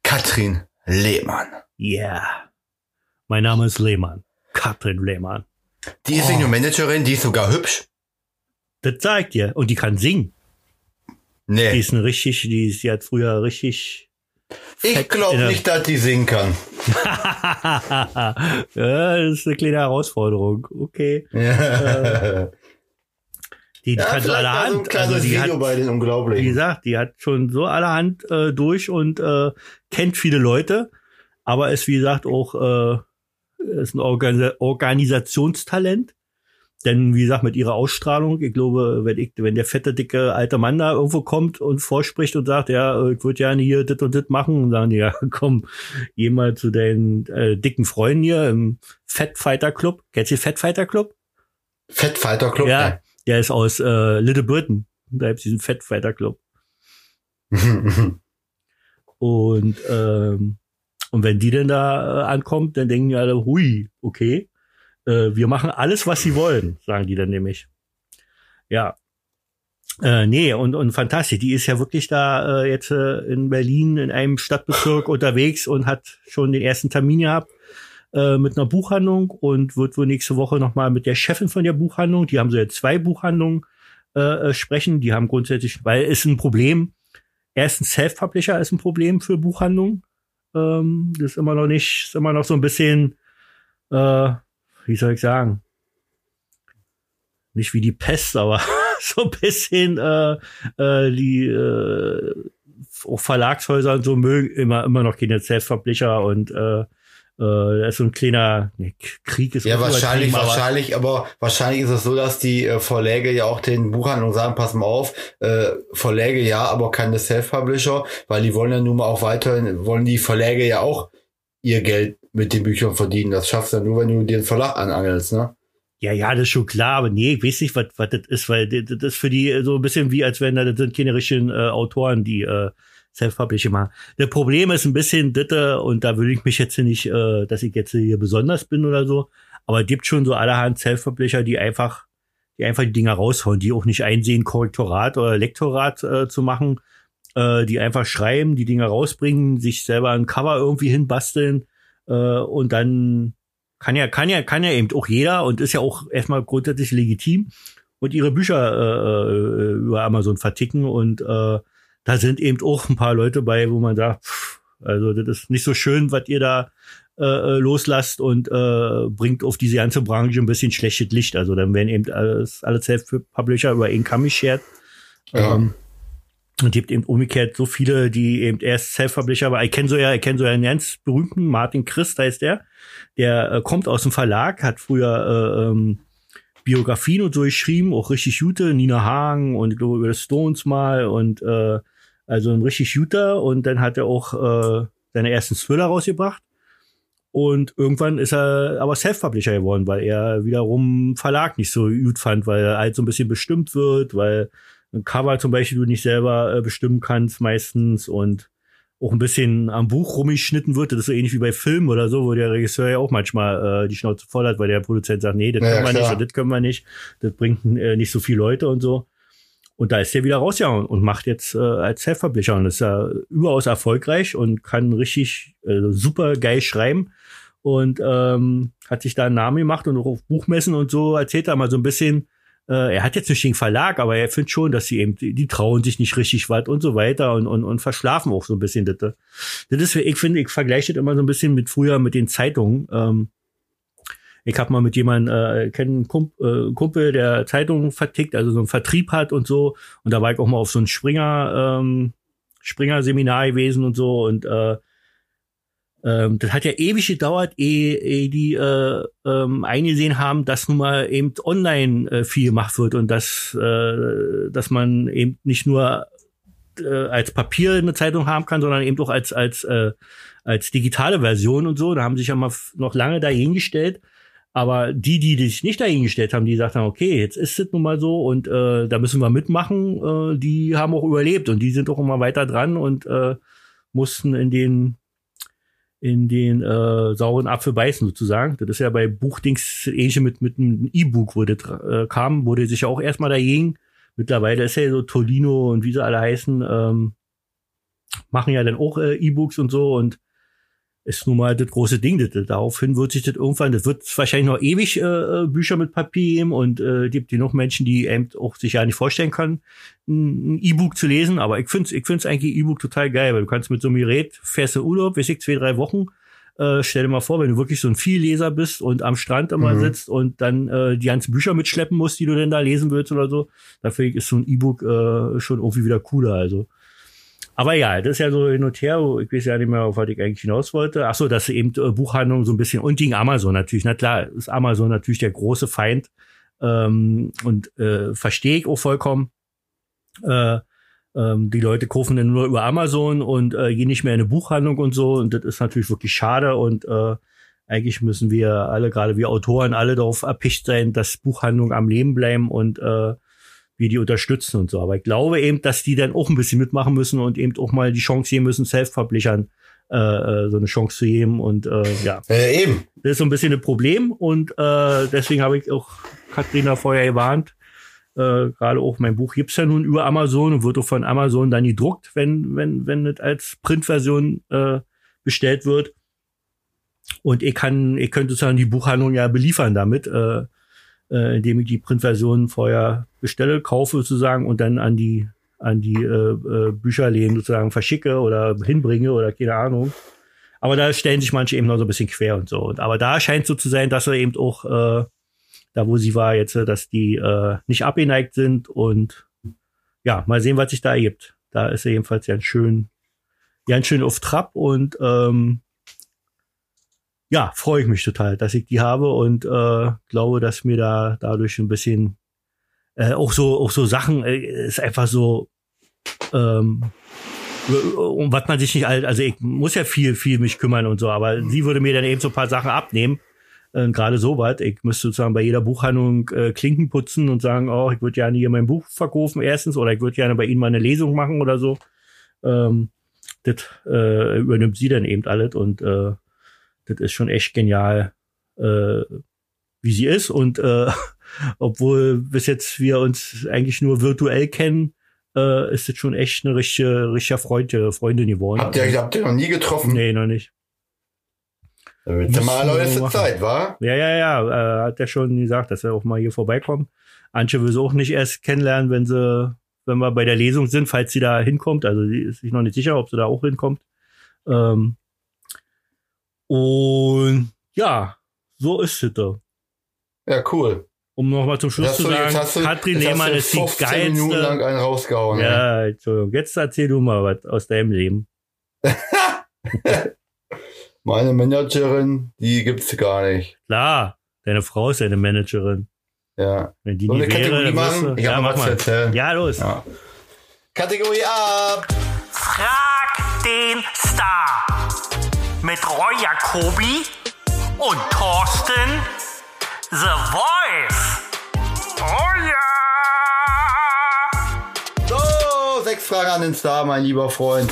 Katrin Lehmann. Yeah. Mein Name ist Lehmann. Katrin Lehmann. Die ist oh. nur Managerin, die ist sogar hübsch. Das zeigt ihr. Und die kann singen. Nee. Die ist eine richtig, die, ist, die hat früher richtig. Ich glaube nicht, dass die singen kann. ja, das ist eine kleine Herausforderung. Okay. Ja. Äh, die, die ja, kann so allerhand. So also die Video hat, bei den Unglaublichen. Wie gesagt, die hat schon so allerhand äh, durch und äh, kennt viele Leute aber ist, wie gesagt, auch äh, ist ein Organ Organisationstalent. Denn, wie gesagt, mit ihrer Ausstrahlung, ich glaube, wenn, ich, wenn der fette, dicke alte Mann da irgendwo kommt und vorspricht und sagt, ja, ich würde gerne hier dit und dit machen, und sagen die, ja, komm, geh mal zu deinen äh, dicken Freunden hier im Fat Fighter Club. Kennst du den Fat Fighter Club? Fat Fighter Club? Ja, ja. der ist aus äh, Little Britain. Da gibt's diesen Fat Fighter Club. und ähm, und wenn die denn da äh, ankommt, dann denken die alle, hui, okay, äh, wir machen alles, was sie wollen, sagen die dann nämlich. Ja. Äh, nee, und, und fantastisch. Die ist ja wirklich da äh, jetzt äh, in Berlin in einem Stadtbezirk unterwegs und hat schon den ersten Termin gehabt äh, mit einer Buchhandlung und wird wohl nächste Woche nochmal mit der Chefin von der Buchhandlung, die haben so jetzt zwei Buchhandlungen äh, äh, sprechen. Die haben grundsätzlich, weil es ein Problem, erstens Self-Publisher ist ein Problem für Buchhandlungen. Ähm, das ist immer noch nicht, ist immer noch so ein bisschen, äh, wie soll ich sagen, nicht wie die Pest, aber so ein bisschen äh, äh, die äh, auch Verlagshäuser und so mögen immer immer noch keine Self-Publisher und äh, äh, ist so ein kleiner nee, Krieg ist ja wahrscheinlich aber wahrscheinlich aber wahrscheinlich ist es so dass die äh, Verläge ja auch den Buchhandlungen sagen pass mal auf äh, Verläge ja aber keine Self Publisher weil die wollen ja nun mal auch weiterhin wollen die Verläge ja auch ihr Geld mit den Büchern verdienen. Das schaffst du ja nur wenn du den Verlag anangelst ne? Ja, ja, das ist schon klar, aber nee, ich weiß nicht, was, was das ist, weil das ist für die so ein bisschen wie, als wenn da das sind keine richtigen äh, Autoren, die äh, Self-Publishing machen. Das Problem ist ein bisschen ditte und da würde ich mich jetzt nicht, äh, dass ich jetzt hier besonders bin oder so, aber es gibt schon so allerhand Self-Publisher, die einfach, die einfach die Dinger raushauen, die auch nicht einsehen, Korrektorat oder Lektorat äh, zu machen, äh, die einfach schreiben, die Dinger rausbringen, sich selber ein Cover irgendwie hinbasteln äh, und dann kann ja, kann ja, kann ja eben auch jeder und ist ja auch erstmal grundsätzlich legitim und ihre Bücher äh, äh, über Amazon verticken und äh, da sind eben auch ein paar Leute bei, wo man sagt, pff, also das ist nicht so schön, was ihr da äh, äh, loslasst und äh, bringt auf diese ganze Branche ein bisschen schlechtes Licht. Also dann werden eben alles, alle Self-Publisher über einen Kamm geschert. Ja. Ähm, und gibt eben umgekehrt so viele, die eben erst Self-Publisher, aber ich kenne so ja, ich kenne so ja einen ganz berühmten Martin Christ heißt der, der äh, kommt aus dem Verlag, hat früher äh, ähm, Biografien und so geschrieben, auch richtig gute, Nina Hagen und über die Stones mal und äh, also ein richtig guter und dann hat er auch äh, seine ersten Thriller rausgebracht und irgendwann ist er aber Self-Publisher geworden, weil er wiederum Verlag nicht so gut fand, weil er halt so ein bisschen bestimmt wird, weil ein Cover zum Beispiel du nicht selber äh, bestimmen kannst meistens und auch ein bisschen am Buch rumgeschnitten wird. Das ist so ähnlich wie bei Filmen oder so, wo der Regisseur ja auch manchmal äh, die Schnauze voll hat, weil der Produzent sagt, nee, das ja, können wir klar. nicht das können wir nicht. Das bringt äh, nicht so viele Leute und so. Und da ist der wieder rausgehauen und macht jetzt äh, als Self-Publisher und ist ja überaus erfolgreich und kann richtig äh, super geil schreiben und ähm, hat sich da einen Namen gemacht und auch auf Buchmessen und so erzählt er mal so ein bisschen, äh, er hat jetzt nicht den Verlag, aber er findet schon, dass sie eben, die, die trauen sich nicht richtig was und so weiter und, und, und verschlafen auch so ein bisschen das. Das ist, ich finde, ich vergleiche das immer so ein bisschen mit früher mit den Zeitungen. Ähm, ich habe mal mit jemandem, äh, kenne einen Kumpel, äh, Kumpel, der Zeitungen vertickt, also so einen Vertrieb hat und so. Und da war ich auch mal auf so ein Springer, ähm, Springer-Seminar gewesen und so. Und äh, ähm, das hat ja ewig gedauert, ehe, ehe die äh, ähm, eingesehen haben, dass nun mal eben online äh, viel gemacht wird und dass, äh, dass man eben nicht nur äh, als Papier eine Zeitung haben kann, sondern eben auch als, als, äh, als digitale Version und so. Da haben sich ja mal noch lange dahingestellt. Aber die, die sich nicht dahingestellt haben, die sagten, okay, jetzt ist es nun mal so und äh, da müssen wir mitmachen, äh, die haben auch überlebt und die sind auch immer weiter dran und äh, mussten in den in den äh, sauren Apfel beißen sozusagen. Das ist ja bei Buchdings ähnlich mit mit einem E-Book, wo das äh, kam, wurde sich ja auch erstmal dagegen. Mittlerweile ist ja so Tolino und wie sie alle heißen, ähm, machen ja dann auch äh, E-Books und so und ist nun mal das große Ding. Das, daraufhin wird sich das irgendwann, das wird wahrscheinlich noch ewig äh, äh Bücher mit Papier geben und äh, gibt die noch Menschen, die eben auch sich ja nicht vorstellen können, ein E-Book zu lesen. Aber ich finde ich find's eigentlich E-Book total geil, weil du kannst mit so einem Gerät, fährst du Urlaub, weiß ich, zwei, drei Wochen, äh, stell dir mal vor, wenn du wirklich so ein Vielleser bist und am Strand immer mhm. sitzt und dann äh, die ganzen Bücher mitschleppen musst, die du denn da lesen willst oder so, dafür ist so ein E-Book äh, schon irgendwie wieder cooler. Also aber ja, das ist ja so hin und her. Ich weiß ja nicht mehr, auf was ich eigentlich hinaus wollte. Ach so, dass eben äh, Buchhandlung so ein bisschen und gegen Amazon natürlich. Na klar, ist Amazon natürlich der große Feind ähm, und äh, verstehe ich auch vollkommen. Äh, ähm, die Leute kaufen dann nur über Amazon und äh, gehen nicht mehr in eine Buchhandlung und so. Und das ist natürlich wirklich schade. Und äh, eigentlich müssen wir alle, gerade wir Autoren, alle darauf erpicht sein, dass Buchhandlungen am Leben bleiben und äh, wir die unterstützen und so. Aber ich glaube eben, dass die dann auch ein bisschen mitmachen müssen und eben auch mal die Chance geben müssen, Self-Publishern äh, äh, so eine Chance zu geben. Und äh, ja, äh, eben. Das ist so ein bisschen ein Problem und äh, deswegen habe ich auch Katrina vorher gewarnt. Äh, Gerade auch mein Buch gibt's ja nun über Amazon und wird auch von Amazon dann gedruckt, wenn, wenn, wenn es als Printversion äh, bestellt wird. Und ich kann, ich könnte sozusagen die Buchhandlung ja beliefern damit. Äh, äh, indem ich die Printversion vorher bestelle, kaufe sozusagen und dann an die an die äh, äh, Bücherläden sozusagen verschicke oder hinbringe oder keine Ahnung. Aber da stellen sich manche eben noch so ein bisschen quer und so. Und, aber da scheint so zu sein, dass er eben auch äh, da, wo sie war jetzt, dass die äh, nicht abgeneigt sind und ja, mal sehen, was sich da ergibt. Da ist er jedenfalls ganz schön, ganz schön auf Trab und ähm, ja, freue ich mich total, dass ich die habe und äh, glaube, dass mir da dadurch ein bisschen äh, auch so auch so Sachen äh, ist einfach so ähm, um was man sich nicht also ich muss ja viel viel mich kümmern und so, aber sie würde mir dann eben so ein paar Sachen abnehmen. Äh, Gerade so was. Ich müsste sozusagen bei jeder Buchhandlung äh, Klinken putzen und sagen, oh, ich würde gerne hier mein Buch verkaufen erstens oder ich würde gerne bei Ihnen mal eine Lesung machen oder so. Ähm, das äh, übernimmt sie dann eben alles und äh, das ist schon echt genial, äh, wie sie ist und äh, obwohl bis jetzt wir uns eigentlich nur virtuell kennen, äh, ist das schon echt eine richtige, richtige Freund, Freundin geworden. Habt ihr, habt ihr noch nie getroffen? Nee, noch nicht. Da wird mal machen. Zeit, wa? Ja, ja, ja, äh, hat er schon gesagt, dass er auch mal hier vorbeikommt. Antje will sie auch nicht erst kennenlernen, wenn sie, wenn wir bei der Lesung sind, falls sie da hinkommt. Also sie ist sich noch nicht sicher, ob sie da auch hinkommt. Ähm, und ja, so ist es da. Ja, cool. Um nochmal zum Schluss zu sagen, du, Katrin Lehmann ist die 15 Minuten lang geilste. einen rausgehauen. Ja, Entschuldigung. Jetzt erzähl du mal was aus deinem Leben. Meine Managerin, die gibt's gar nicht. Klar, deine Frau ist deine Managerin. Ja. Wenn die So eine wäre, Kategorie wirst machen? du, Ich ja, mach mal. erzählen. Ja, los. Ja. Kategorie ab! Frag den Star. Mit Roy Jacobi und Thorsten The Voice. Oh ja! So, sechs Fragen an den Star, mein lieber Freund.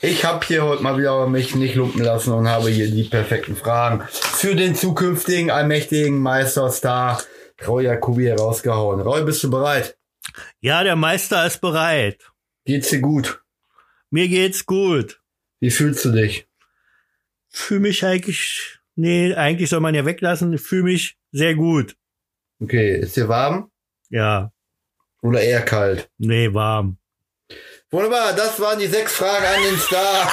Ich habe hier heute mal wieder mich nicht lumpen lassen und habe hier die perfekten Fragen für den zukünftigen allmächtigen Meisterstar Roy Jacobi herausgehauen. Roy, bist du bereit? Ja, der Meister ist bereit. Geht's dir gut? Mir geht's gut. Wie fühlst du dich? Fühl mich eigentlich, nee, eigentlich soll man ja weglassen. Fühl mich sehr gut. Okay, ist dir warm Ja, oder eher kalt? nee, warm. Wunderbar, das waren die sechs Fragen an den Star.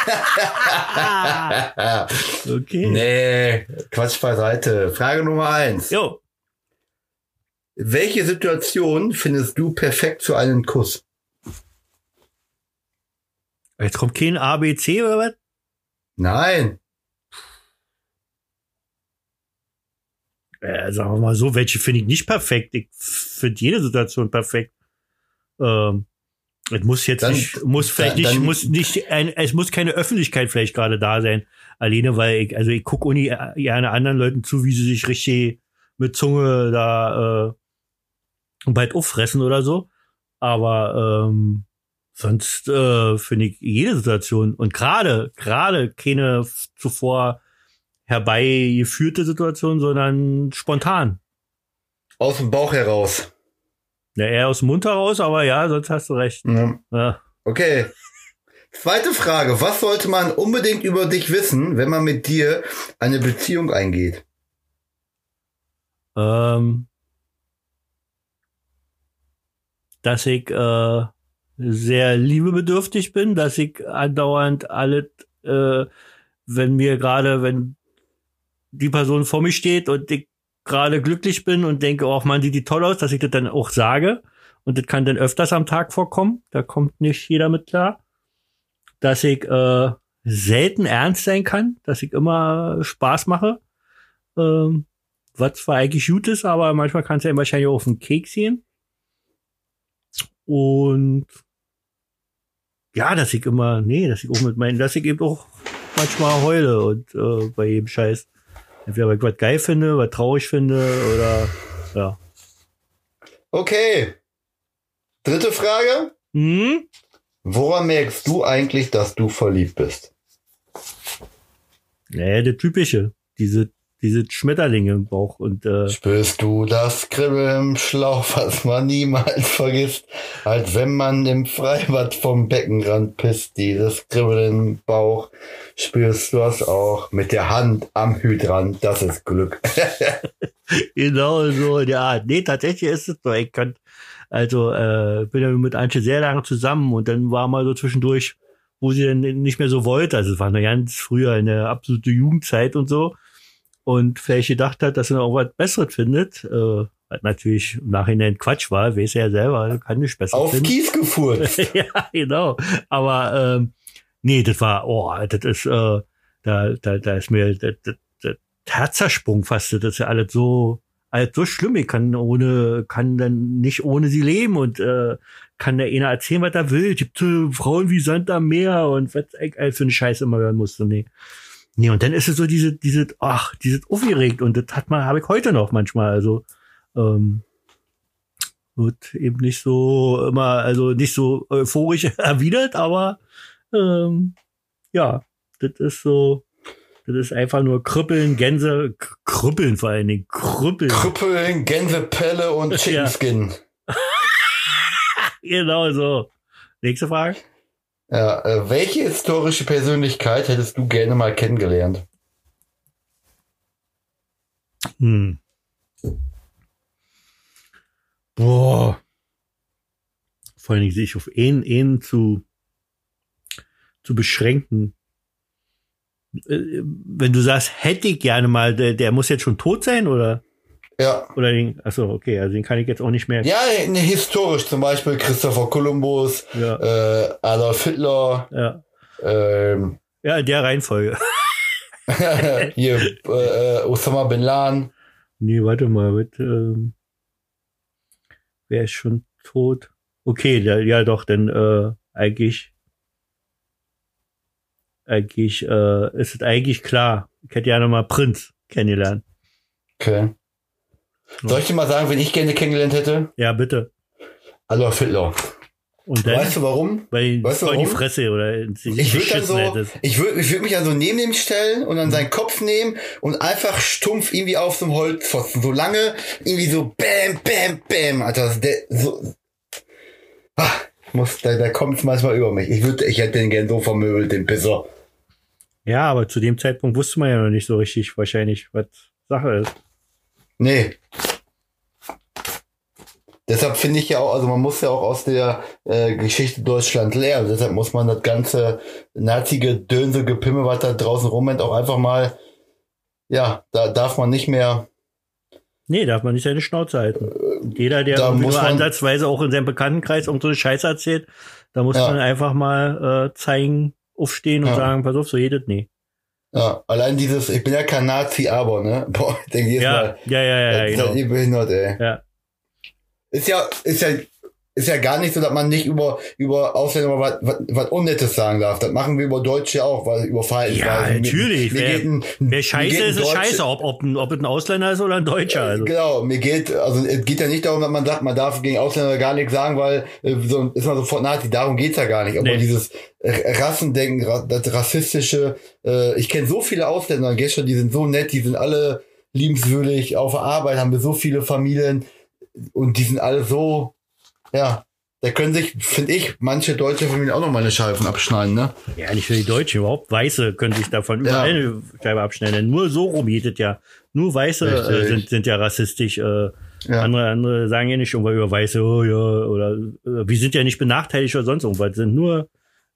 Okay. nee, Quatsch beiseite. Frage Nummer eins. Jo, Welche Situation findest du perfekt für einen Kuss? jetzt kommt kein ABC oder was? Nein. Äh, sagen wir mal so, welche finde ich nicht perfekt. Ich finde jede Situation perfekt. Ähm, es muss jetzt Dann- nicht, muss vielleicht dann- nicht, dann- muss nicht, ein, es muss keine Öffentlichkeit vielleicht gerade da sein. Alleine, weil ich, also ich gucke uni gerne anderen Leuten zu, wie sie sich richtig mit Zunge da äh, bald auffressen oder so. Aber ähm, sonst äh, finde ich jede Situation und gerade, gerade keine zuvor herbeigeführte Situation, sondern spontan. Aus dem Bauch heraus. Ja, eher aus dem Mund heraus, aber ja, sonst hast du recht. Ja. Ja. Okay. Zweite Frage. Was sollte man unbedingt über dich wissen, wenn man mit dir eine Beziehung eingeht? Ähm, dass ich äh, sehr liebebedürftig bin, dass ich andauernd alles, äh, wenn mir gerade, wenn die Person vor mir steht und ich gerade glücklich bin und denke, oh Mann, sieht die toll aus, dass ich das dann auch sage. Und das kann dann öfters am Tag vorkommen. Da kommt nicht jeder mit klar. Dass ich äh, selten ernst sein kann, dass ich immer Spaß mache. Ähm, was zwar eigentlich gut ist, aber manchmal kann es ja wahrscheinlich auch auf den Keks gehen. Und ja, dass ich immer, nee, dass ich auch mit meinen, dass ich eben auch manchmal heule und äh, bei jedem Scheiß. Entweder weil ich was geil finde, was traurig finde oder ja. Okay. Dritte Frage. Hm? Woran merkst du eigentlich, dass du verliebt bist? Naja, der typische. Diese, diese Schmetterlinge im Bauch und äh, Spürst du das Kribbeln im Schlauch, was man niemals vergisst, als wenn man im Freibad vom Beckenrand pisst? Dieses Kribbeln im Bauch, spürst du das auch mit der Hand am Hydrant, das ist Glück. Genau so Art. Nee, tatsächlich ist es so. Ich kann, also, äh, bin ja mit Antje sehr lange zusammen und dann war mal so zwischendurch, wo sie dann nicht mehr so wollte. Also es war noch ganz früher eine absolute Jugendzeit und so. Und vielleicht gedacht hat, dass sie noch was Besseres findet. Äh, was natürlich im Nachhinein Quatsch war, weiß er ja selber, kann nicht besser Auf finden. Kies gefurzt. ja, genau. Aber ähm, nee, das war, oh, das ist, äh, da, da, da ist mir der, der, der Herzersprung fast. Das ist ja alles so, alles so schlimm. Ich kann ohne, kann dann nicht ohne sie leben und äh, kann der einer erzählen, was er will. Es gibt Frauen wie Sand am Meer und was ich all für einen Scheiß immer hören musste. Nee. Nee, und dann ist es so diese, diese, ach, dieses aufgeregt und das hat man, habe ich heute noch manchmal. Also ähm, wird eben nicht so immer, also nicht so euphorisch erwidert, aber ähm, ja, das ist so, das ist einfach nur Krüppeln, Gänse, Krüppeln vor allen Dingen, Krüppeln. Krüppeln, Gänsepelle und. Chicken Skin. Genau so. Nächste Frage. Ja, äh, welche historische Persönlichkeit hättest du gerne mal kennengelernt? Hm. Boah. Vor Dingen sich auf einen, einen zu, zu beschränken. Äh, Wenn du sagst, hätte ich gerne mal, der, der muss jetzt schon tot sein oder? Ja. Oder den, achso, okay, also den kann ich jetzt auch nicht mehr. Ja, ne, historisch zum Beispiel Christopher Columbus, Ja, äh, Adolf Hitler, ja. ähm, ja in der Reihenfolge. hier äh, äh, Osama Bin Laden. Nee, warte mal, mit, ähm, wer ist schon tot? Okay, ja, ja doch, denn äh, eigentlich eigentlich äh, ist es eigentlich klar. Ich hätte ja noch mal Prinz kennengelernt. Okay. Soll ich dir mal sagen, wen ich gerne kennengelernt hätte? Ja, bitte. Adolf Hitler. Und dann, Weißt du warum? weil weißt du voll die warum? Fresse oder Ich würde dann so, hättest. ich würde ich würd mich dann so neben ihm stellen und dann seinen Kopf nehmen und einfach stumpf irgendwie auf so einem Holzpfosten. So lange, irgendwie so bam, bam, bam. Alter, der, so, ah, muss, da, da kommt's manchmal über mich. Ich würde, ich hätte den gern so vermöbelt, den Pisser. Ja, aber zu dem Zeitpunkt wusste man ja noch nicht so richtig wahrscheinlich, was Sache ist. Nee. Deshalb finde ich ja auch, also man muss ja auch aus der äh, Geschichte Deutschland lernen. Deshalb muss man das ganze nazige Dönse Gepimme, was da draußen rumrennt, auch einfach mal, ja, da darf man nicht mehr, Nee, darf man nicht seine Schnauze halten. Und jeder, der Äh, da nur ansatzweise auch in seinem Bekanntenkreis irgend so eine Scheiße erzählt, da muss Ja. man einfach mal äh, zeigen, aufstehen und Ja. sagen, pass auf, so jedes nee. Ja, allein dieses, ich bin ja kein Nazi, aber, ne, boah, ich denke jedes Ja, Mal, ja, ja, ja, ja, genau. seid ihr behindert, ey. Ja. Ist ja, ist ja, ist ja gar nicht so, dass man nicht über, über Ausländer mal was, was, was Unnettes sagen darf. Das machen wir über Deutsche auch, weil über Verhaltensweisen. Ja, natürlich. Mir, mir Wer- geht ein, Wer scheiße ist, ist scheiße, ob, ob, ein, ob es ein Ausländer ist oder ein Deutscher. Also. Genau, mir geht, also es geht ja nicht darum, dass man sagt, man darf gegen Ausländer gar nichts sagen, weil äh, so ist man sofort Nazi. Darum geht's ja gar nicht. Aber Nee. dieses äh, Rassendenken, ra- das rassistische, äh, ich kenne so viele Ausländer gestern, die sind so nett, die sind alle liebenswürdig, auf der Arbeit haben wir so viele Familien und die sind alle so, ja, da können sich, finde ich, manche deutsche Familien auch noch mal eine Scheibe von abschneiden, ne? Ja, nicht für die Deutschen, überhaupt Weiße können sich davon überall eine Scheibe abschneiden. Denn nur so rum geht es ja. Nur Weiße äh, sind, sind ja rassistisch. Äh, Ja. Andere, andere sagen ja nicht irgendwann über Weiße, oh ja, oder äh, wir sind ja nicht benachteiligt oder sonst irgendwas. Sind nur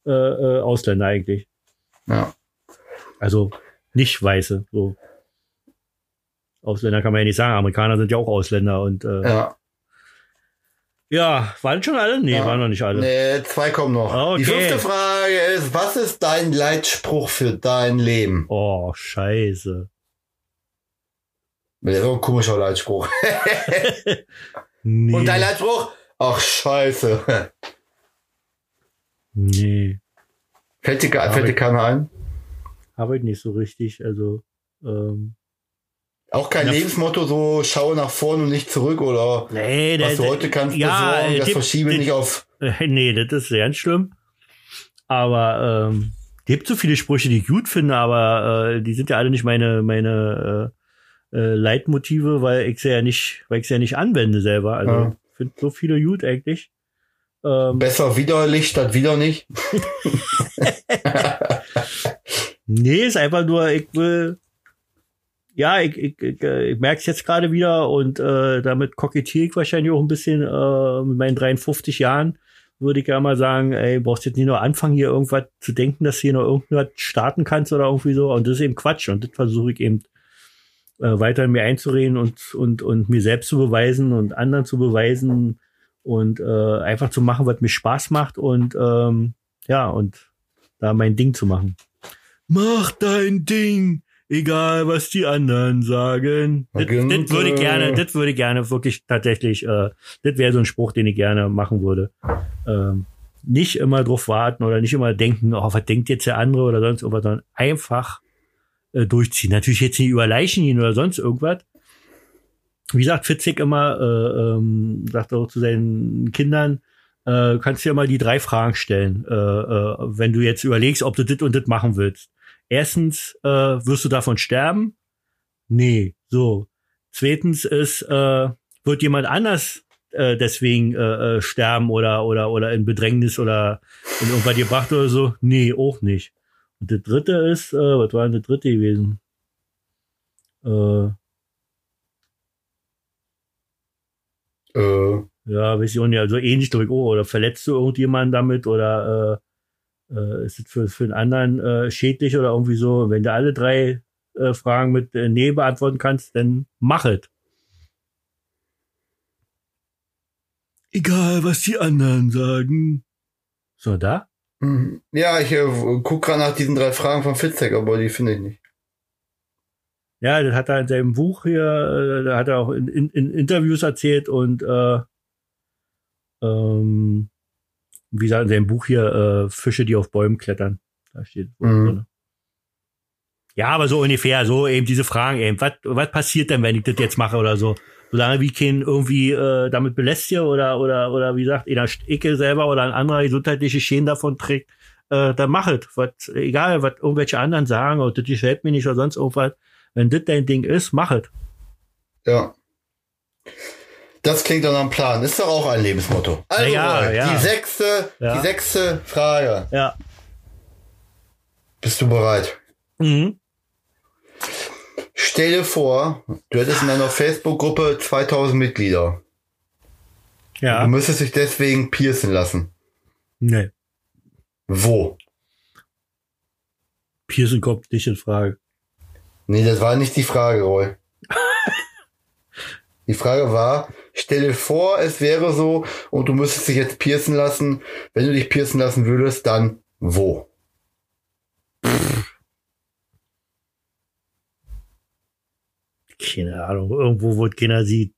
äh, äh, Ausländer eigentlich. Ja. Also nicht Weiße. So. Ausländer kann man ja nicht sagen. Amerikaner sind ja auch Ausländer und äh, ja. Ja. waren schon alle? Nee, Ja. waren noch nicht alle. Nee, zwei kommen noch. Okay. Die fünfte Frage ist, was ist dein Leitspruch für dein Leben? Oh, scheiße. Das ist so ein komischer Leitspruch. Nee. Und dein Leitspruch? Ach, scheiße. nee. Fällt dir, fällt dir keiner ein? Ich nicht so richtig. Also, ähm, Auch kein Ja. Lebensmotto, so schaue nach vorne und nicht zurück oder nee, was der- du heute kannst ja, besorgen, das verschiebe nicht auf. Nee, das ist ganz schlimm. Aber ähm, gibt so viele Sprüche, die ich gut finde, aber äh, die sind ja alle nicht meine meine äh, äh, Leitmotive, weil ich sie ja nicht, weil ich sie ja nicht anwende selber. Also Ja. ich finde so viele gut eigentlich. Ähm, Besser widerlich statt wieder nicht. nee, ist einfach nur, ich will. Ja, ich, ich, ich, äh, ich merke es jetzt gerade wieder und äh, damit kokettiere ich wahrscheinlich auch ein bisschen äh, mit meinen 53 Jahren. Würde ich ja mal sagen, ey, brauchst jetzt nicht nur anfangen, hier irgendwas zu denken, dass du hier noch irgendwas starten kannst oder irgendwie so. Und das ist eben Quatsch. Und das versuche ich eben äh, weiter in mir einzureden und, und, und mir selbst zu beweisen und anderen zu beweisen und äh, einfach zu machen, was mir Spaß macht und ähm, ja, und da mein Ding zu machen. Mach dein Ding, egal was die anderen sagen. Das, das würde ich gerne, das würde ich gerne wirklich tatsächlich, äh, das wäre so ein Spruch, den ich gerne machen würde. Ähm, nicht immer drauf warten oder nicht immer denken, oh, was denkt jetzt der andere oder sonst irgendwas, sondern einfach äh, durchziehen. Natürlich jetzt nicht über Leichen gehen oder sonst irgendwas. Wie sagt Fitzig immer, äh, ähm, sagt auch zu seinen Kindern, äh, kannst dir mal die drei Fragen stellen, äh, äh, wenn du jetzt überlegst, ob du dit und dit machen willst. Erstens, äh, wirst du davon sterben? Nee, so. Zweitens ist, äh, wird jemand anders äh, deswegen äh, äh, sterben oder oder oder in Bedrängnis oder in irgendwas gebracht oder so? Nee, auch nicht. Und das dritte ist, äh, was war denn das dritte gewesen? Äh, Äh, ja, weiß ich auch nicht, also ähnlich durch, oh, oder verletzt du irgendjemanden damit oder äh, ist es für, für einen anderen äh, schädlich oder irgendwie so? Wenn du alle drei äh, Fragen mit äh, Nee beantworten kannst, dann mach es. Egal, was die anderen sagen. So, da? mhm. ja, ich äh, guck gerade nach diesen drei Fragen von Fitzek, aber die finde ich nicht. Ja, das hat er in seinem Buch hier, äh, da hat er auch in, in, in Interviews erzählt und äh, ähm, wie gesagt, in seinem Buch hier äh, Fische, die auf Bäumen klettern. Da steht Mhm. drin. Ja, aber so ungefähr, so eben diese Fragen eben, was was passiert denn, wenn ich das jetzt mache oder so? Solange wie kein irgendwie äh, damit belästigt oder oder oder wie gesagt, in der Ecke selber oder ein anderer gesundheitliche Schäden davon trägt, äh, dann mach es. Was, egal, was irgendwelche anderen sagen, oder das gefällt mir nicht oder sonst irgendwas. Wenn das dein Ding ist, mach es. Ja. Das klingt doch nach einem Plan. Ist doch auch ein Lebensmotto. Also, Ja, ja. die sechste, Ja. die sechste Frage. Ja. Bist du bereit? Mhm. Stell dir vor, du hättest in deiner Facebook-Gruppe 2000 Mitglieder. Ja. Du müsstest dich deswegen piercen lassen. Nee. Wo? Pearson kommt nicht in Frage. Nee, das war nicht die Frage, Roy. Die Frage war, stell dir vor, es wäre so und du müsstest dich jetzt piercen lassen. Wenn du dich piercen lassen würdest, dann wo? Keine Ahnung. Irgendwo, wo keiner sieht.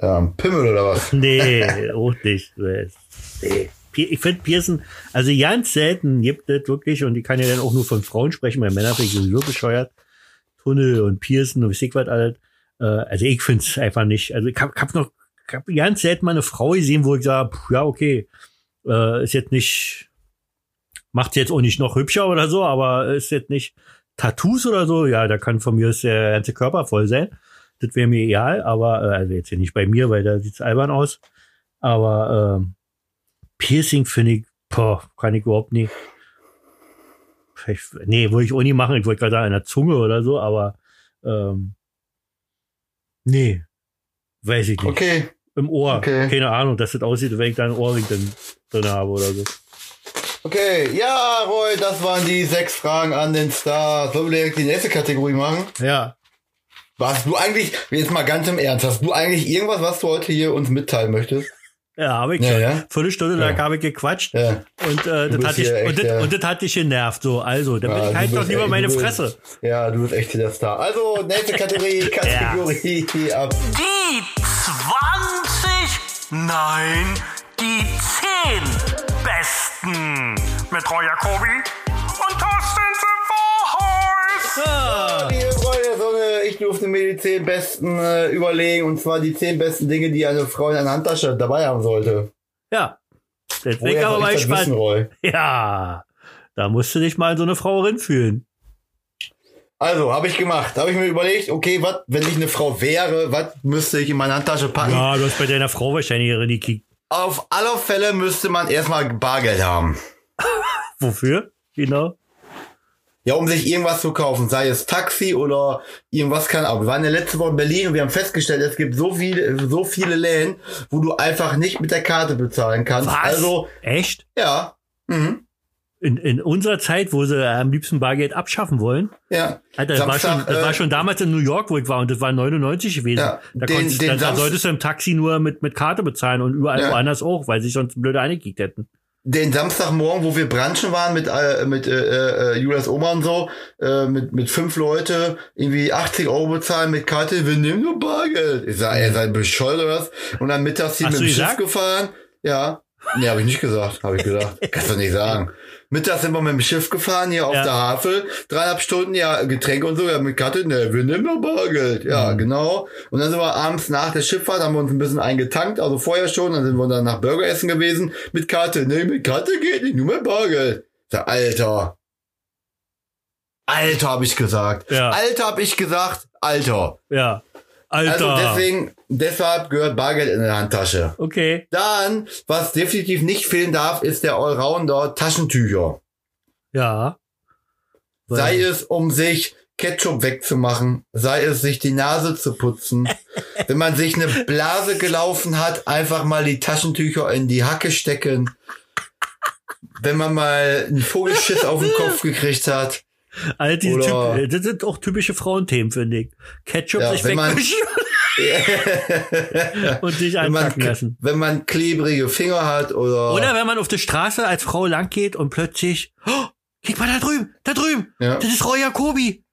Ähm, Pimmel oder was? Nee, auch nicht. Nee. Ich finde Pearson, also ganz selten gibt es wirklich, und ich kann ja dann auch nur von Frauen sprechen, weil Männer finde ich sowieso bescheuert. Tunnel und Pearson und ich was alles. Äh, also ich finde es einfach nicht. Also ich habe hab noch ich hab ganz selten mal eine Frau gesehen, wo ich sage, ja, okay, äh, ist jetzt nicht, macht jetzt auch nicht noch hübscher oder so, aber ist jetzt nicht Tattoos oder so, ja, da kann von mir aus der ganze Körper voll sein. Das wäre mir egal, aber äh, also jetzt hier nicht bei mir, weil da sieht's albern aus. Aber ähm, Piercing finde ich, boah, kann ich überhaupt nicht. Vielleicht, nee, wollte ich auch nie machen. Ich wollte gerade sagen, an der Zunge oder so, aber ähm, nee, weiß ich nicht. Okay. Im Ohr, Okay. keine Ahnung, dass das aussieht, wenn ich da einen Ohrring dann drin habe oder so. Okay, ja, Roy, das waren die sechs Fragen an den Star. Sollen wir direkt die nächste Kategorie machen? Ja, Hast du eigentlich, jetzt mal ganz im Ernst, hast du eigentlich irgendwas, was du heute hier uns mitteilen möchtest? Ja, habe ich Ja, schon. ja. Viertelstunde lang Ja. habe ich gequatscht Ja. und, äh, das hat dich, und, das, und das hat dich genervt. So, also, dann Ja, ich halt doch lieber echt- meine bist- Fresse. Ja, du bist echt der Star. Also, nächste Kategorie, Kategorie ab. Die 20, nein, die 10 besten mit Roy Jacobi ich durfte mir die zehn besten äh, überlegen, und zwar die zehn besten Dinge, die eine Frau in einer Handtasche dabei haben sollte. ja, Woher aber mal gespannt. Ja, da musst du dich mal so eine Frau fühlen. Also, habe ich gemacht. Habe ich mir überlegt, okay, was, wenn ich eine Frau wäre, was müsste ich in meine Handtasche packen? Ja, du hast bei deiner Frau wahrscheinlich ihre gekickt. Auf alle Fälle müsste man erstmal Bargeld haben. Wofür? Genau. Ja, um sich irgendwas zu kaufen, sei es Taxi oder irgendwas kann auch. Wir waren ja letzte Woche in Berlin und wir haben festgestellt, es gibt so viele, so viele Läden, wo du einfach nicht mit der Karte bezahlen kannst. Was? Also, Echt? ja. Mhm. In, in unserer Zeit, wo sie am liebsten Bargeld abschaffen wollen. Ja. Alter, das, war, Samstag, schon, das äh, war schon damals in New York, wo ich war, und das war 99 gewesen. Ja, da, den- konntest, den da, da solltest du im Taxi nur mit, mit Karte bezahlen und überall Ja. woanders auch, weil sie sonst blöde eingekickt hätten. Den Samstagmorgen, wo wir branchen waren mit äh, mit äh, äh, Julias Oma und so, äh, mit mit fünf Leute irgendwie 80 Euro bezahlen mit Karte, wir nehmen nur Bargeld. Ich sag, ihr seid bescheuert oder was? Und dann mittags hier Hast mit dem Schiff gesagt? gefahren. Ja. Nee, habe ich nicht gesagt, habe ich gesagt. Kannst du nicht sagen. Mittags sind wir mit dem Schiff gefahren, hier auf Ja. der Havel. Dreieinhalb Stunden, ja, Getränke und so. Ja, mit Karte, ne, wir nehmen noch Bargeld. Ja, Mhm. genau. Und dann sind wir abends nach der Schifffahrt, haben wir uns ein bisschen eingetankt, also vorher schon. Dann sind wir dann nach Burger essen gewesen. Mit Karte, ne, mit Karte geht nicht, nur mit Bargeld. Ja, Alter. Alter, habe ich gesagt. Ja. Alter, habe ich gesagt. Alter. Ja. Alter. Also deswegen, deshalb gehört Bargeld in der Handtasche. okay. Dann, was definitiv nicht fehlen darf, ist der Allrounder Taschentücher. Ja. Sei es, um sich Ketchup wegzumachen, sei es, sich die Nase zu putzen. Wenn man sich eine Blase gelaufen hat, einfach mal die Taschentücher in die Hacke stecken. Wenn man mal einen Vogelschiss auf den Kopf gekriegt hat. All diese Oder- typ, das sind auch typische Frauenthemen, finde ich. Ketchup Ja, sich wegwischen und Wenn man, einpacken lassen. wenn man klebrige Finger hat oder, Oder wenn man auf der Straße als Frau lang geht und plötzlich, oh, guck mal da drüben, da drüben, Ja. das ist Roy Jacobi.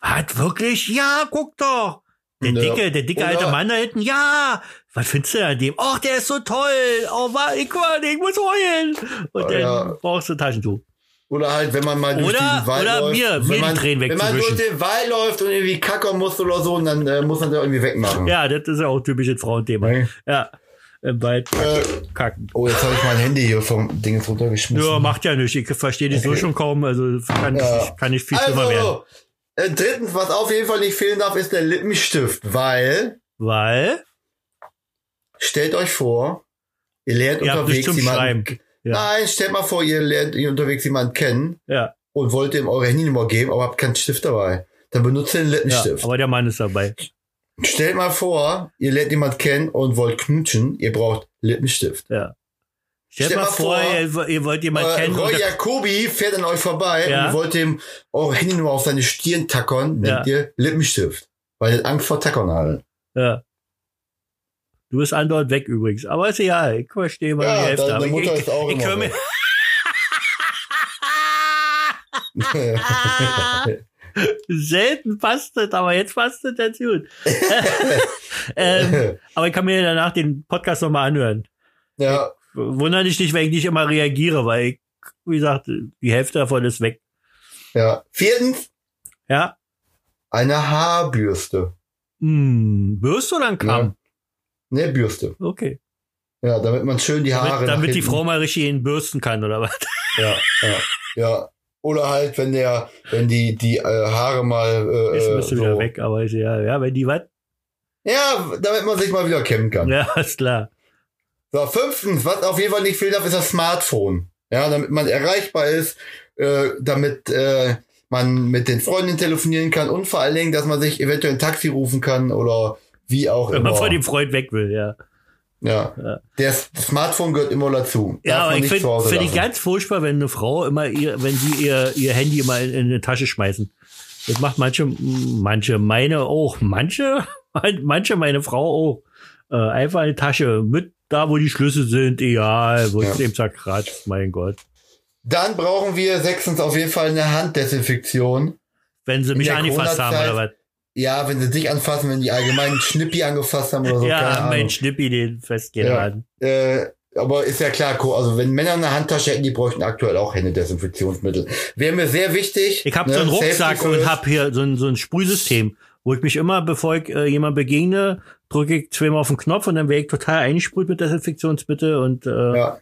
Was, wirklich? Ja, guck doch. Der dicke, der dicke Oder- alte Mann da hinten, ja. Was findest du an dem? Ach, der ist so toll. Oh, ich, ich muss heulen. Und dann Ja. brauchst du ein Taschentuch. Oder halt, wenn man mal durch Oder- den Wald oder läuft. mir- mir wenn die man, Tränen Wenn man durch den Wald läuft und irgendwie kackern muss oder so, und dann äh, muss man das irgendwie wegmachen. Ja, das ist ja auch typisches Frauenthema. Nee. Ja. Im Wald Äh, kacken. oh, jetzt habe ich mein Handy hier vom Ding runtergeschmissen. Ja, macht ja nichts. Ich verstehe dich so Okay. schon kaum. Also kann, Ja. kann nicht viel schlimmer werden. also, äh, drittens, was auf jeden Fall nicht fehlen darf, ist der Lippenstift, weil, Weil, stellt euch vor, ihr lernt Ihr unterwegs jemanden. Schreiben. Ja. Nein, stellt mal vor, ihr lernt ihr unterwegs jemanden kennen ja, und wollt ihm eure Handynummer geben, aber habt keinen Stift dabei. Dann benutzt ihr den ja, Lippenstift. aber der Mann ist dabei. Stellt mal vor, ihr lernt jemanden kennen und wollt knutschen, ihr braucht Lippenstift. Ja. Stellt Stell mal vor, vor, ihr, wollt jemanden Äh, kennen. Roy Jacobi fährt an euch vorbei Ja. und wollt ihm eure Handynummer auf seine Stirn tackern, nehmt ihr Lippenstift. Weil ihr Angst vor Tackernnadeln. ja. Du bist andauernd weg übrigens. Aber ist egal. Ich verstehe mal Ja, die Hälfte. deine Mutter ich, ist auch ich, immer. Selten passt das, aber jetzt passt das ganz gut. ähm, aber ich kann mir danach den Podcast nochmal anhören. ja, Wunder dich nicht, wenn ich nicht immer reagiere, weil ich, wie gesagt, die Hälfte davon ist weg. ja. Viertens, Ja? eine Haarbürste. Hm, Bürste oder ein Kamm? Ne, Bürste. Okay. Ja, damit man schön die Haare Damit, damit die Frau mal richtig ihn bürsten kann, oder was? Ja, ja, ja. Oder halt, wenn der, wenn die, die äh, Haare mal, äh, Jetzt bist du so, wieder weg, aber ist ja, ja, wenn die was? Ja, damit man sich mal wieder kämmen kann. Ja, ist klar. So, fünftens, was auf jeden Fall nicht fehlen darf, ist das Smartphone. Ja, damit man erreichbar ist, äh, damit äh, man mit den Freunden telefonieren kann und vor allen Dingen, dass man sich eventuell ein Taxi rufen kann oder wie auch Wenn immer. man von dem Freund weg will, ja. ja. Ja. Das Smartphone gehört immer dazu. Ja, aber ich finde find ich ganz furchtbar, wenn eine Frau immer ihr, wenn sie ihr, ihr Handy immer in, in eine Tasche schmeißen. Das macht manche, manche, meine auch, manche, manche meine Frau auch. Äh, einfach eine Tasche mit da, wo die Schlüssel sind, egal, wo Ja. es dem zerkratscht, mein Gott. Dann brauchen wir sechstens auf jeden Fall eine Handdesinfektion. Wenn sie mich der angefasst haben oder was. Ja, wenn sie dich anfassen, wenn die allgemein Schnippi angefasst haben oder so. ja, mein Schnippi, den festgeladen. Äh, aber ist ja klar, Co- also wenn Männer eine Handtasche hätten, die bräuchten aktuell auch Händedesinfektionsmittel. Wäre mir sehr wichtig. Ich habe ne, so einen Rucksack und habe hier so ein, so ein Sprühsystem, wo ich mich immer, bevor ich äh, jemand begegne, drücke ich zweimal auf den Knopf und dann werde ich total eingesprüht mit Desinfektionsmittel und äh, Ja.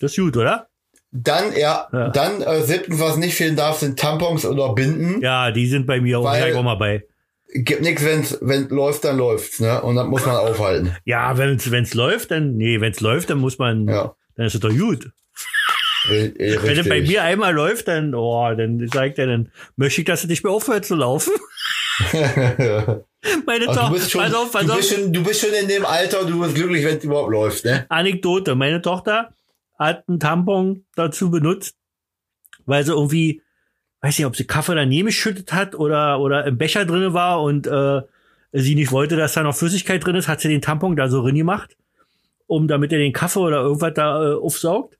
das ist gut, oder? Dann, ja, Ja. dann äh, siebtens, was nicht fehlen darf, sind Tampons oder Binden. Ja, die sind bei mir auch, Weil- auch mal bei. Gibt nichts, wenn's, wenn läuft, dann läuft's, ne? Und dann muss man aufhalten. Ja, wenn's wenn's läuft, dann, nee, wenn's läuft, dann muss man, Ja. dann ist es doch gut. Ri- äh, Wenn es bei richtig. mir einmal läuft, dann, oh, dann sagt er, dann möchte ich, dass es nicht mehr aufhört zu laufen. Meine Ach, Tochter, du bist schon, pass auf, pass du auf. bist schon, du bist schon in dem Alter, du bist glücklich, wenn es überhaupt läuft, ne? Anekdote. Meine Tochter hat einen Tampon dazu benutzt, weil sie irgendwie, weiß nicht, ob sie Kaffee daneben geschüttet hat oder, oder im Becher drinne war und äh, sie nicht wollte, dass da noch Flüssigkeit drin ist, hat sie den Tampon da so rein gemacht, um damit er den Kaffee oder irgendwas da äh, aufsaugt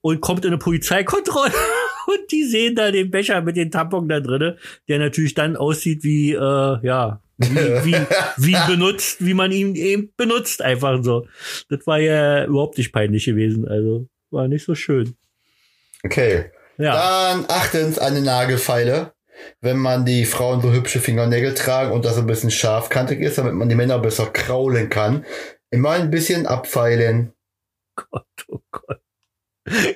und kommt in eine Polizeikontrolle Und die sehen da den Becher mit den Tampon da drinne, der natürlich dann aussieht wie, äh, ja, wie, wie, wie benutzt, wie man ihn eben benutzt, einfach so. Das war ja überhaupt nicht peinlich gewesen, also war nicht so schön. Okay. Ja, Dann achtens eine Nagelfeile. Wenn man die Frauen so hübsche Fingernägel tragen und das ein bisschen scharfkantig ist, damit man die Männer besser kraulen kann, immer ein bisschen abfeilen. Gott, oh Gott.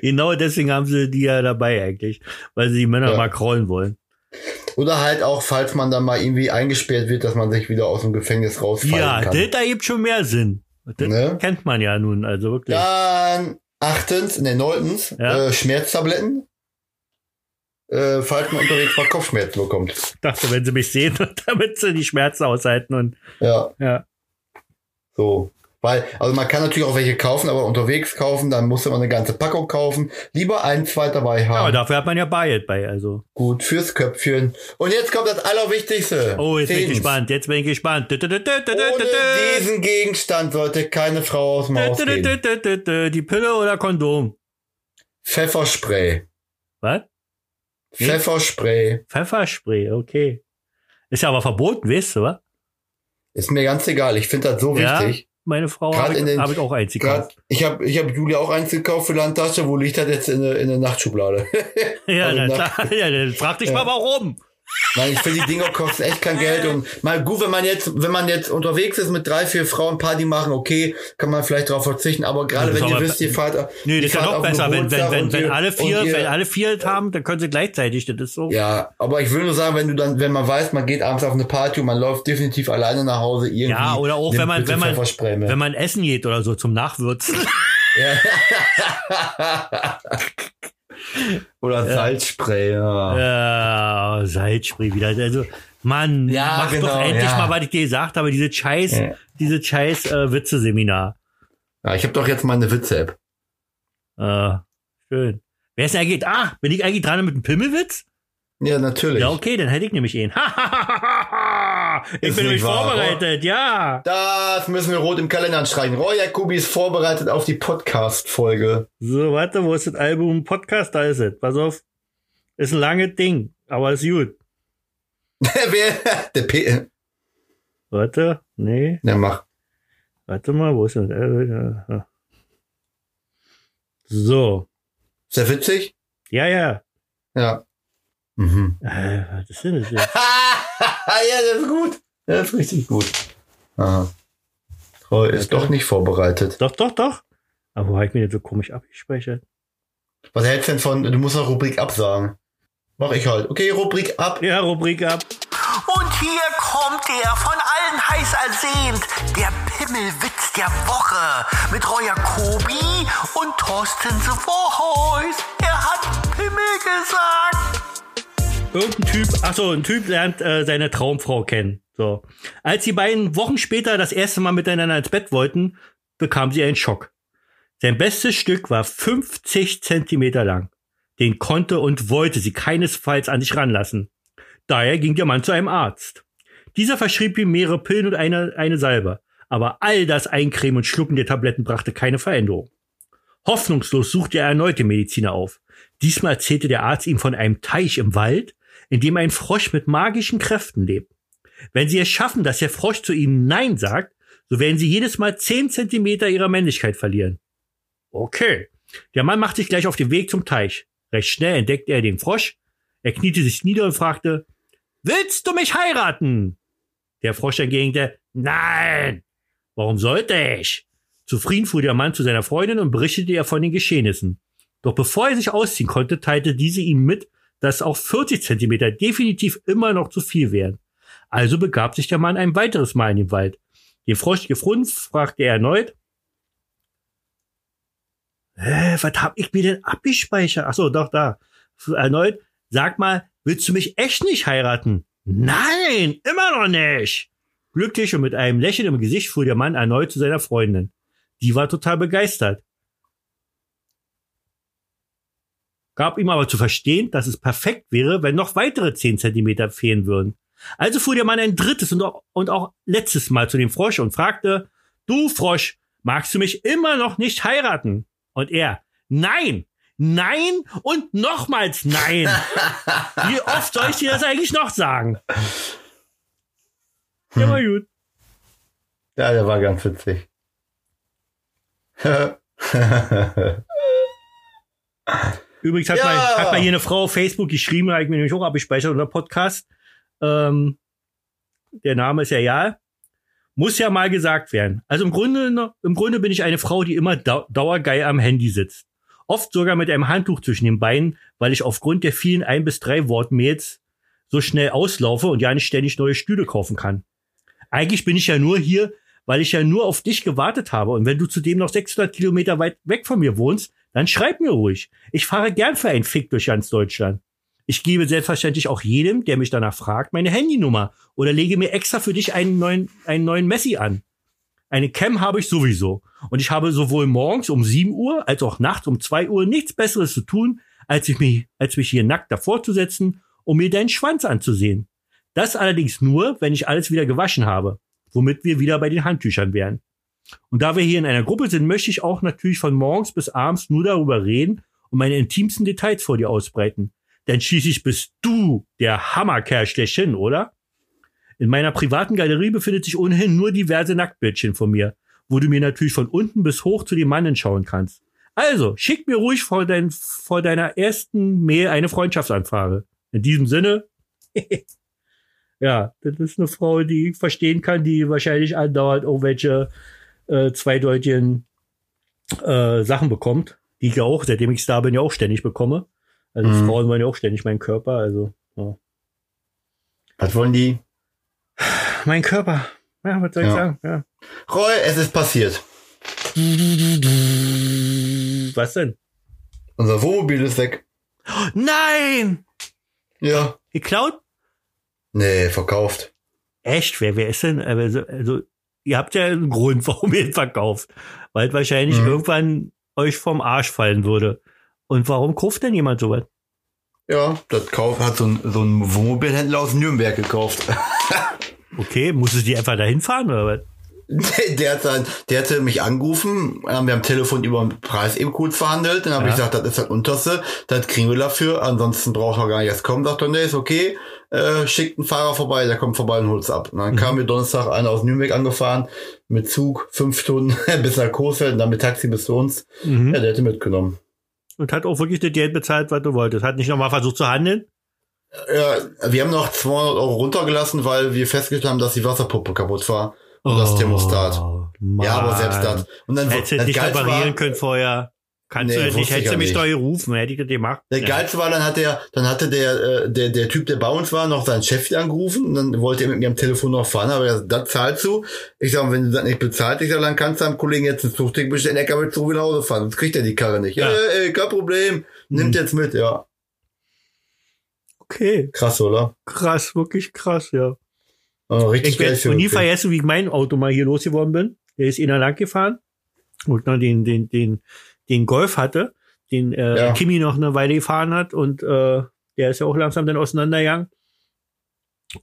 Genau deswegen haben sie die ja dabei eigentlich, weil sie die Männer Ja. mal kraulen wollen. Oder halt auch, falls man dann mal irgendwie eingesperrt wird, dass man sich wieder aus dem Gefängnis rausfallen Ja, kann. das ergibt schon mehr Sinn. Das Ne? kennt man ja nun, also wirklich. Dann achtens, ne, neuntens, Ja. äh, Schmerztabletten. Äh, falls man unterwegs mal Kopfschmerzen bekommt. Ich dachte, wenn sie mich sehen, damit sie die Schmerzen aushalten und Ja, ja. so. Weil, also man kann natürlich auch welche kaufen, aber unterwegs kaufen, dann muss man eine ganze Packung kaufen. Lieber ein, zwei dabei Aber haben. dafür hat man ja Bayet bei, also. Gut, fürs Köpfchen. Und jetzt kommt das Allerwichtigste. Oh, jetzt bin ich gespannt, jetzt bin ich gespannt. Ohne diesen Gegenstand sollte keine Frau aus dem Haus gehen. Die Pille oder Kondom? Pfefferspray. Was? Pfefferspray. Pfefferspray, okay. Ist ja aber verboten, weißt du, was? Ist mir ganz egal. Ich finde das so Ja, wichtig. Meine Frau habe ich, hab ich auch eins gekauft. ich habe ich hab Julia auch eins gekauft für Landtasche. Wo liegt das jetzt in der, in der Nachtschublade? Ja, also na, nach- klar, ja, dann frag dich Ja. mal warum. Nein, ich finde, die Dinger kosten echt kein Geld. Und mal gut, wenn man jetzt, wenn man jetzt unterwegs ist mit drei, vier Frauen Party machen, okay, kann man vielleicht darauf verzichten. Aber gerade wenn ihr wisst, ihr fahrt, Nee, ihr das ist ja noch besser, wenn, wenn, wenn, wenn ihr- alle vier, ihr- wenn alle vier haben, dann können sie gleichzeitig, das ist so. Ja, aber ich will nur sagen, wenn du dann, wenn man weiß, man geht abends auf eine Party und man läuft definitiv alleine nach Hause irgendwie. Ja, oder auch wenn man, wenn man, wenn man essen geht oder so zum Nachwürzen. oder Salzspray, ja. Ja, Salzspray wieder. Also, Mann, Ja, mach genau, doch endlich ja. mal, was ich dir gesagt habe, diese scheiß, Ja. diese scheiß äh, Witze-Seminar. ja ich habe doch jetzt meine Witze-App. Äh, schön. Wer ist denn eigentlich? Ah, bin ich eigentlich dran mit dem Pimmelwitz? Ja, natürlich. Ja, okay, dann hätte ich nämlich ihn. ich Ist bin nämlich wahr, vorbereitet, ja. Das müssen wir rot im Kalender anstreichen. Roy Jacobi ist vorbereitet auf die Podcast-Folge. So, warte, wo ist das Album? Podcast, da ist es. Pass auf. Ist ein langes Ding, aber ist gut. Wer? Der P. Warte, nee, Ja, mach. warte mal, wo ist das? Äh, So, Ist der witzig? ja, ja. Ja. Mhm. Äh, was ist denn das jetzt? ja, das ist gut. Das ist richtig gut. Aha. Roy ist doch nicht vorbereitet. Doch, doch, doch. Aber wo habe ich mir das so komisch abgespeichert? Was hältst du denn von, du musst noch Rubrik absagen. Mach ich halt. Okay, Rubrik ab. Ja, Rubrik ab. Und hier kommt er, von allen heiß ersehnt, der Pimmelwitz der Woche mit Royer Kobi und Thorsten Sevorheus. Er hat Pimmel gesagt. Irgendein Typ, ach so, ein Typ lernt äh, seine Traumfrau kennen. So. Als die beiden Wochen später das erste Mal miteinander ins Bett wollten, bekam sie einen Schock. Sein bestes Stück war 50 Zentimeter lang. Den konnte und wollte sie keinesfalls an sich ranlassen. Daher ging der Mann zu einem Arzt. Dieser verschrieb ihm mehrere Pillen und eine, eine Salbe. Aber all das Eincremen und Schlucken der Tabletten brachte keine Veränderung. Hoffnungslos suchte er erneut den Mediziner auf. Diesmal erzählte der Arzt ihm von einem Teich im Wald, in dem ein Frosch mit magischen Kräften lebt. Wenn sie es schaffen, dass der Frosch zu ihnen Nein sagt, so werden sie jedes Mal 10 Zentimeter ihrer Männlichkeit verlieren. Okay. Der Mann macht sich gleich auf den Weg zum Teich. Recht schnell entdeckte er den Frosch. Er kniete sich nieder und fragte, Willst du mich heiraten? Der Frosch entgegnete, Nein. Warum sollte ich? Zufrieden fuhr der Mann zu seiner Freundin und berichtete ihr von den Geschehnissen. Doch bevor er sich ausziehen konnte, teilte diese ihm mit, dass auch 40 Zentimeter definitiv immer noch zu viel wären. Also begab sich der Mann ein weiteres Mal in den Wald. Den Frosch gefunden, fragte er erneut, Hä, was hab ich mir denn abgespeichert? Ach so, doch, da. Erneut, sag mal, willst du mich echt nicht heiraten? Nein, immer noch nicht. Glücklich und mit einem Lächeln im Gesicht fuhr der Mann erneut zu seiner Freundin. Die war total begeistert. Gab ihm aber zu verstehen, dass es perfekt wäre, wenn noch weitere 10 Zentimeter fehlen würden. Also fuhr der Mann ein drittes und auch, und auch letztes Mal zu dem Frosch und fragte, du Frosch, magst du mich immer noch nicht heiraten? Und er, nein, nein und nochmals nein. Wie oft soll ich dir das eigentlich noch sagen? Der war gut. Ja, der war ganz witzig. Übrigens hat, Ja. mal, hat mal hier eine Frau auf Facebook geschrieben, habe ich mir nämlich auch abgespeichert unter Podcast. Ähm, der Name ist ja ja. Muss ja mal gesagt werden. Also im Grunde, im Grunde bin ich eine Frau, die immer dau dauergeil am Handy sitzt. Oft sogar mit einem Handtuch zwischen den Beinen, weil ich aufgrund der vielen ein bis drei Wortmails so schnell auslaufe und ja nicht ständig neue Stühle kaufen kann. Eigentlich bin ich ja nur hier, weil ich ja nur auf dich gewartet habe. Und wenn du zudem noch 600 Kilometer weit weg von mir wohnst, dann schreib mir ruhig. Ich fahre gern für einen Fick durch ganz Deutschland. Ich gebe selbstverständlich auch jedem, der mich danach fragt, meine Handynummer oder lege mir extra für dich einen neuen, einen neuen Messi an. Eine Cam habe ich sowieso. Und ich habe sowohl morgens um 7 Uhr als auch nachts um 2 Uhr nichts Besseres zu tun, als, ich mich, als mich hier nackt davor zu setzen, um mir deinen Schwanz anzusehen. Das allerdings nur, wenn ich alles wieder gewaschen habe, womit wir wieder bei den Handtüchern wären. Und da wir hier in einer Gruppe sind, möchte ich auch natürlich von morgens bis abends nur darüber reden und meine intimsten Details vor dir ausbreiten. Denn schließlich bist du der Hammerkerl schlechthin, oder? In meiner privaten Galerie befindet sich ohnehin nur diverse Nacktbildchen von mir, wo du mir natürlich von unten bis hoch zu den Mannen schauen kannst. Also, schick mir ruhig vor, dein, vor deiner ersten Mail eine Freundschaftsanfrage. In diesem Sinne, ja, das ist eine Frau, die ich verstehen kann, die wahrscheinlich andauernd irgendwelche äh, zweideutigen äh, Sachen bekommt, die ich ja auch, seitdem ich da bin, ja auch ständig bekomme. Also Mhm. Frauen wollen ja auch ständig meinen Körper, also ja. Was wollen die? mein Körper. Ja, was soll ich Ja. sagen? Ja. Roy, es ist passiert. Was denn? Unser Wohnmobil ist weg. Nein! Ja. Geklaut? Nee, verkauft. Echt? Wer, wer ist denn? Also, also, ihr habt ja einen Grund, warum ihr ihn verkauft. Weil wahrscheinlich Mhm. irgendwann euch vom Arsch fallen würde. Und warum kauft denn jemand sowas? Ja, das Kauf hat so ein, so ein Wohnmobilhändler aus Nürnberg gekauft. Okay, muss es die einfach dahin fahren oder was? Der, der, hat dann, der hatte mich angerufen, wir haben am Telefon über den Preis eben kurz verhandelt, dann habe Ja. ich gesagt, das ist das unterste, das kriegen wir dafür, ansonsten braucht er gar nicht erst kommen, sagt er, nee, ist okay, äh, schickt einen Fahrer vorbei, der kommt vorbei und holt's ab. Und dann Mhm. kam mir Donnerstag einer aus Nürnberg angefahren, mit Zug, fünf Stunden bis nach Coesfeld und dann mit Taxi bis zu uns. Mhm. Ja, der hätte mitgenommen. Und hat auch wirklich das Geld bezahlt, was du wolltest. Hat nicht nochmal versucht zu handeln? Ja, wir haben noch 200 Euro runtergelassen, weil wir festgestellt haben, dass die Wasserpumpe kaputt war. Und das Thermostat. Mann. Ja, aber selbst das. Und dann Oh, Hättest du das nicht reparieren war, können vorher. Kannst Nee, du das nicht, hättest du mich nicht. doch gerufen, hätte ich das gemacht. Der Ja. geilste war, dann hat der, dann hatte der, äh, der, der Typ, der bei uns war, noch seinen Chef angerufen und dann wollte er mit mir am Telefon noch fahren, aber er das zahlst du. Ich sag, wenn du das nicht bezahlt, ich sag, dann kannst du deinem Kollegen jetzt ein Zugticket bestellen, er kann mit Zug nach Hause fahren, sonst kriegt er die Karre nicht. Ja, Ja. ey, ey, kein Problem. Nimmt Mhm. jetzt mit, ja. Okay, Krass, oder? krass, wirklich krass, ja. Oh, richtig Ich werde nie vergessen, wie ich mein Auto mal hier losgeworden bin. Der ist in der lang gefahren und noch den, den, den, den Golf hatte, den äh, Ja. Kimi noch eine Weile gefahren hat und äh, der ist ja auch langsam dann auseinandergegangen.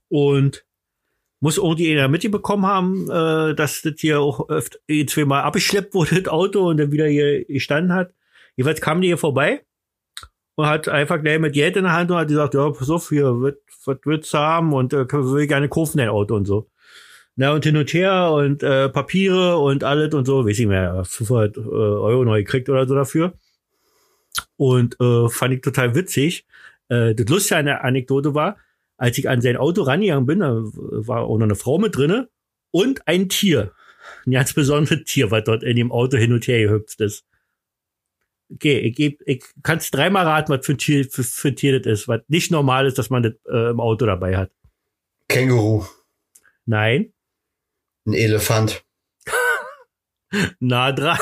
Und muss irgendwie einer mitbekommen haben, äh, dass das hier auch öfter zweimal abgeschleppt wurde, das Auto, und dann wieder hier gestanden hat. Jedenfalls kam die hier vorbei und hat einfach gleich mit Geld in der Hand und hat gesagt, ja, pass auf, hier, wird, was willst du haben und äh, will gerne kaufen, dein Auto und so. Na, und hin und her und äh, Papiere und alles und so, weiß ich mehr, 500 äh, Euro neu gekriegt oder so dafür. Und äh, fand ich total witzig. Äh, das Lustige an der Anekdote war, als ich an sein Auto rangegangen bin, da war auch noch eine Frau mit drinne und ein Tier. Ein ganz besonderes Tier, was dort in dem Auto hin und her gehüpft ist. Okay, ich, geb, ich kann's dreimal raten, was für ein Tier, für, für ein Tier das ist, was nicht normal ist, dass man das äh, im Auto dabei hat. Känguru. Nein, Ein Elefant. nah dran.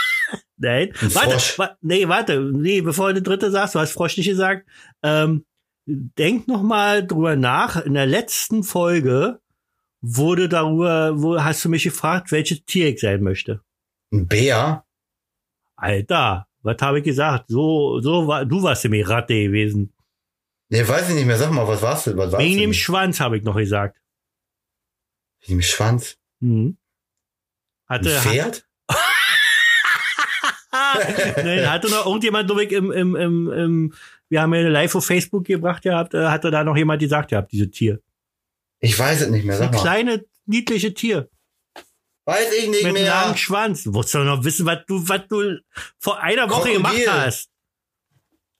Nein, Ein warte, Frosch. wa nee, warte, nee, bevor du dritte sagst, du hast Frosch nicht gesagt. Ähm, denk noch mal drüber nach. In der letzten Folge wurde darüber, wo hast du mich gefragt, welches Tier ich sein möchte. Ein Bär. Alter, was habe ich gesagt? So, so war, du warst nämlich Ratte gewesen. Nee, weiß ich nicht mehr. Sag mal, was war's denn? Was war's Wegen denn? dem Schwanz habe ich noch gesagt. Wegen dem Schwanz. Mhm. Ein Hatte, Pferd? Nein, hatte noch irgendjemand, glaube ich, im, im, im, im, wir haben ja eine live auf Facebook gebracht gehabt, äh, hatte da noch jemand gesagt gehabt, dieses Tier. Ich weiß es nicht mehr, Ein sag mal. kleine, niedliche Tier. Weiß ich nicht Mit mehr. langen Schwanz. Du musst doch noch wissen, was du, was du vor einer Woche Krokodil. gemacht hast.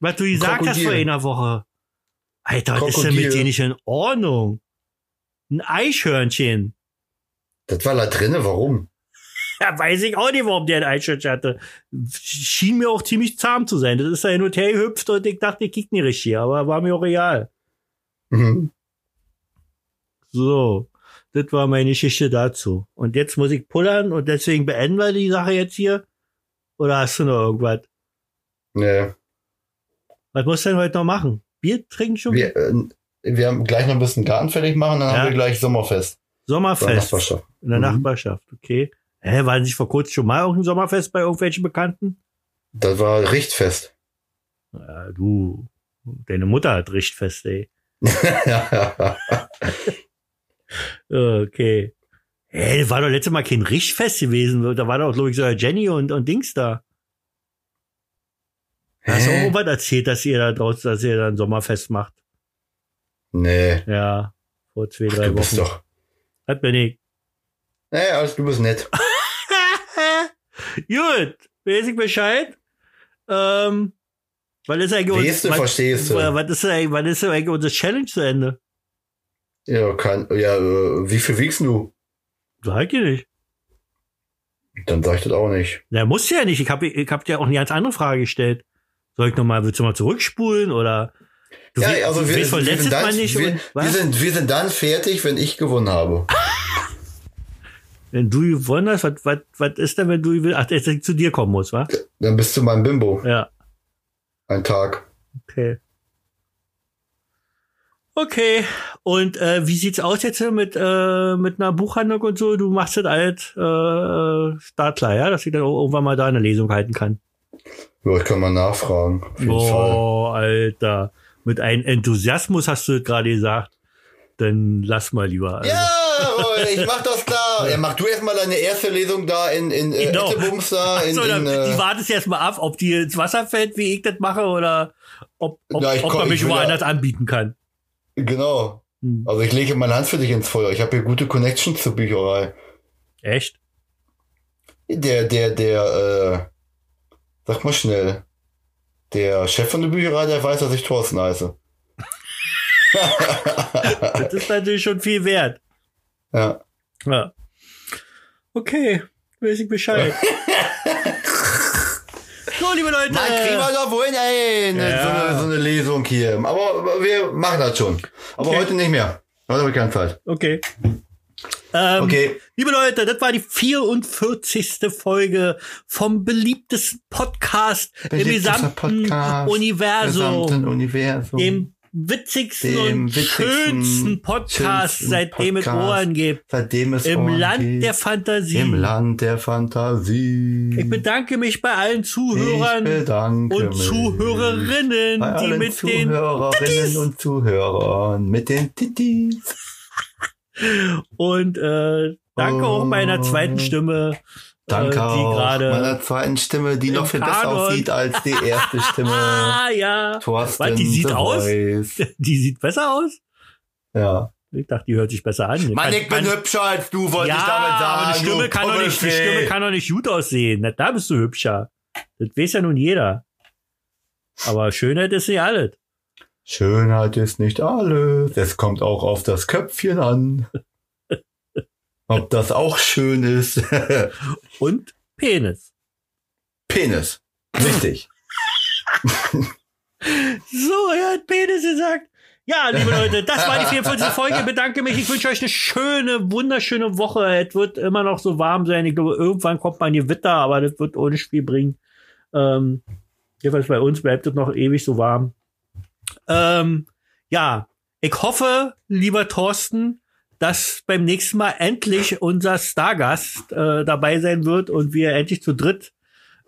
Was du gesagt hast Krokodil. vor einer Woche. Alter, was ist denn mit dir nicht in Ordnung? Ein Eichhörnchen. Das war da drinne, warum? Ja, weiß ich auch nicht, warum der ein Eichhörnchen hatte. Schien mir auch ziemlich zahm zu sein. Das ist da hin und her gehüpft und ich dachte, ich kick nicht richtig, aber war mir auch real. Mhm. So. Das war meine Geschichte dazu. Und jetzt muss ich pullern und deswegen beenden wir die Sache jetzt hier. Oder hast du noch irgendwas? Nee. Was musst du denn heute noch machen? Bier trinken schon? Wir, äh, wir haben gleich noch ein bisschen Garten fertig machen, dann Ja. haben wir gleich Sommerfest. Sommerfest. Nachbarschaft. In der Mhm. Nachbarschaft, okay. Hä, war nicht vor kurzem schon mal irgendein Sommerfest bei irgendwelchen Bekannten? Das war Richtfest. Ja, du, deine Mutter hat Richtfest, ey. Okay. Hä, war doch letztes Mal kein Richtfest gewesen. Da war doch, glaube ich, so Jenny und, und Dings da. Hast du auch Hä? irgendwas erzählt, dass ihr da draußen, dass ihr da ein Sommerfest macht? Nee. Ja, vor zwei, Ach, drei du bist Wochen. doch. Hat bin ich. Nee, alles, du bist nett. Gut, weiß ich Bescheid. Ähm, wann ist eigentlich Weißt du, verstehst du. wann ist eigentlich, wann ist eigentlich unsere Challenge zu Ende? Ja, kann, ja, äh, wie viel wiegst du? Sag ich nicht. Dann sag ich das auch nicht. Na, muss ja nicht. Ich habe ich hab dir auch eine ganz andere Frage gestellt. Soll ich nochmal, willst du mal zurückspulen oder? Du ja, also wir, weißt von wir, sind dann, nicht. wir, wir, sind, wir sind dann fertig, wenn ich gewonnen habe. Wenn du gewonnen hast, was, was, was ist denn, wenn du ach, dass ich zu dir kommen muss, wa? Dann bist du mein Bimbo. Ja, Ein Tag. okay. Okay, und äh, wie sieht's aus jetzt mit, äh, mit einer Buchhandlung und so? Du machst das alt äh, startklar, ja? Dass ich dann irgendwann mal da eine Lesung halten kann. Ja, ich kann mal nachfragen. Jeden Fall. Oh, Alter. Mit einem Enthusiasmus hast du gerade gesagt. Dann lass mal lieber. Also. Ja, ich mach das klar. Ja, mach du erstmal deine erste Lesung da in, in äh, Genau. Ettebums da. In, so, in, äh, die wartest jetzt mal ab, ob die ins Wasser fällt, wie ich das mache, oder ob, ob, Na, ob man ich mich woanders anbieten kann. Genau. Hm. Also ich lege meine Hand für dich ins Feuer. Ich habe hier gute Connections zur Bücherei. Echt? Der, der, der, äh, sag mal schnell. Der Chef von der Bücherei, der weiß, dass ich Thorsten heiße. Das ist natürlich schon viel wert. Ja. Ja. Okay, weiß ich Bescheid. liebe Leute. Mal kriegen wir doch wohl ey, ne, Ja. so, eine, so eine Lesung hier. Aber wir machen das schon. Aber Okay. heute nicht mehr. Heute habe ich keine Zeit. Okay. Ähm, Okay. Liebe Leute, das war die 44. Folge vom beliebtesten Podcast im Beliebtester gesamten Podcast, Universum. Gesamten Universum. Dem witzigsten Dem und witzigsten, schönsten Podcast, schönsten seitdem es Podcast. Ohren gibt. Seitdem es Im Ohren Land gibt. der Fantasie. Im Land der Fantasie. Ich bedanke mich bei allen Zuhörern und Zuhörerinnen, bei die allen mit den Zuhörerinnen und Zuhörern mit den Titis. und äh, danke auch meiner zweiten Stimme, Danke äh, die auch gerade meiner zweiten Stimme, die noch viel besser aussieht als die erste Stimme. Ah ja, Thorsten Was, die sieht The aus? Voice. die sieht besser aus. Ja. Ich dachte, die hört sich besser an. Mann, ich bin hübscher als du, wollte ja, ich damit sagen. aber die Stimme, kann doch nicht, die. Stimme kann doch nicht gut aussehen. Na, da bist du hübscher. Das weiß ja nun jeder. Aber Schönheit ist nicht alles. Schönheit ist nicht alles. Es kommt auch auf das Köpfchen an. Ob das auch schön ist. Und Penis. Penis. Richtig. So, er hat Penis gesagt. Ja, liebe Leute, das war die 44. Folge. Ich bedanke mich. Ich wünsche euch eine schöne, wunderschöne Woche. Es wird immer noch so warm sein. Ich glaube, irgendwann kommt mal Gewitter, aber das wird ohne Spiel bringen. Ähm, jedenfalls bei uns bleibt es noch ewig so warm. Ähm, ja, ich hoffe, lieber Thorsten, dass beim nächsten Mal endlich unser Stargast äh, dabei sein wird und wir endlich zu dritt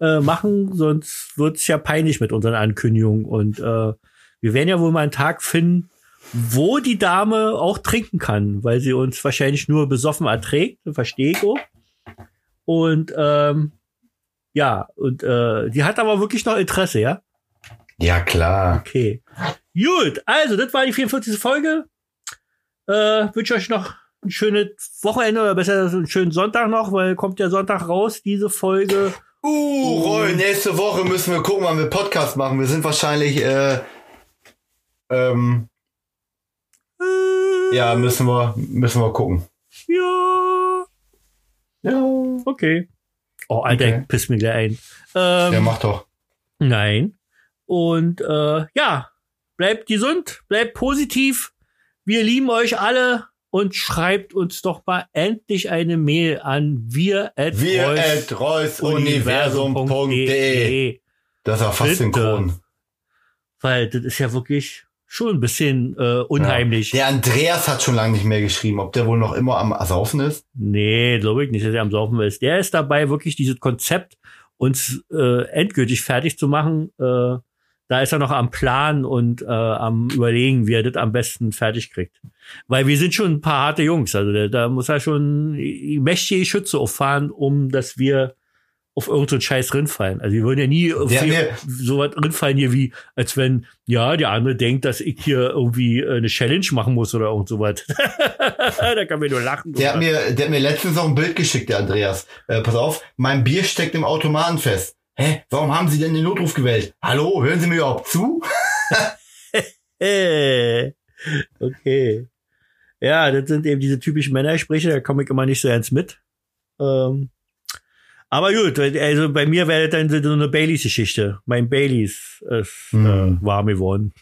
äh, machen, sonst wird's ja peinlich mit unseren Ankündigungen. Und äh, wir werden ja wohl mal einen Tag finden, wo die Dame auch trinken kann, weil sie uns wahrscheinlich nur besoffen erträgt, verstehe ich auch. Und ähm, Ja, und äh, die hat aber wirklich noch Interesse, ja? Ja, klar. Okay. Gut, also das war die 44. Folge. Äh, wünsche euch noch ein schönes Wochenende oder besser einen schönen Sonntag noch, weil kommt ja Sonntag raus, diese Folge. Uh, Roy, nächste Woche müssen wir gucken, wann wir Podcast machen. Wir sind wahrscheinlich, äh, ähm, Äh, ja, müssen wir, müssen wir gucken. ja. Ja. Okay. Oh, Alter, Okay. ich piss mir gleich ein. Ähm, Ja, mach doch. Nein. Und äh, ja, bleibt gesund, bleibt positiv. Wir lieben euch alle und schreibt uns doch mal endlich eine Mail an wir at Wir at reusuniversum.de. Das war fast Bitte. synchron. Weil das ist ja wirklich schon ein bisschen äh, unheimlich. Der Andreas hat schon lange nicht mehr geschrieben, ob der wohl noch immer am Saufen ist. Nee, glaube ich nicht, dass er am Saufen ist. Der ist dabei, wirklich dieses Konzept uns äh, endgültig fertig zu machen. Äh, da ist er noch am Plan und äh, am Überlegen, wie er das am besten fertig kriegt. Weil wir sind schon ein paar harte Jungs. Also da, da muss er schon mächtige Schütze auffahren, um dass wir auf irgendeinen Scheiß rinfallen. Also wir würden ja nie auf mir- so was rinfallen hier wie, als wenn, ja, der andere denkt, dass ich hier irgendwie äh, eine Challenge machen muss oder irgend sowas. da kann man nur lachen. Der hat mir, der hat mir letztens noch ein Bild geschickt, der Andreas. Äh, pass auf, mein Bier steckt im Automaten fest. Hä? Warum haben Sie denn den Notruf gewählt? Hallo, hören Sie mir überhaupt zu? Okay. Ja, das sind eben diese typischen Männersprüche, da komme ich immer nicht so ernst mit. Ähm, aber gut, also bei mir wäre das dann so eine Baileys-Geschichte. Mein Baileys ist Hm. äh, warm geworden.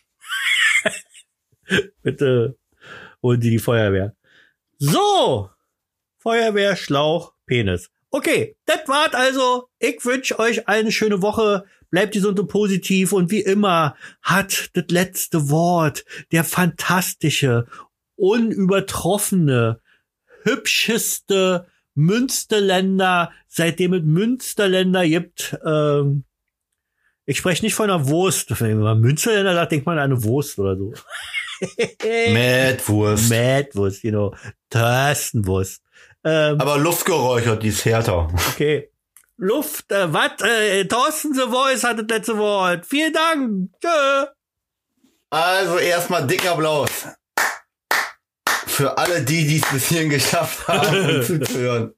Bitte holen Sie die Feuerwehr. So, Feuerwehr, Schlauch, Penis. Okay, das war's also. Ich wünsche euch eine schöne Woche. Bleibt gesund und positiv. Und wie immer hat das letzte Wort der fantastische, unübertroffene, hübscheste Münsterländer, seitdem es Münsterländer gibt. Ähm, ich spreche nicht von einer Wurst. Wenn man Münsterländer sagt, denkt man an eine Wurst oder so. Mettwurst. Madwurst, you know. Thorstenwurst. Ähm, Aber luftgeräuchert, die ist härter. okay. Luft, äh, was? Äh, Thorsten The Voice hat das letzte Wort. Vielen Dank. Tschö. Also erstmal dicker Applaus. Für alle die, die es bis hierhin geschafft haben, zuzuhören.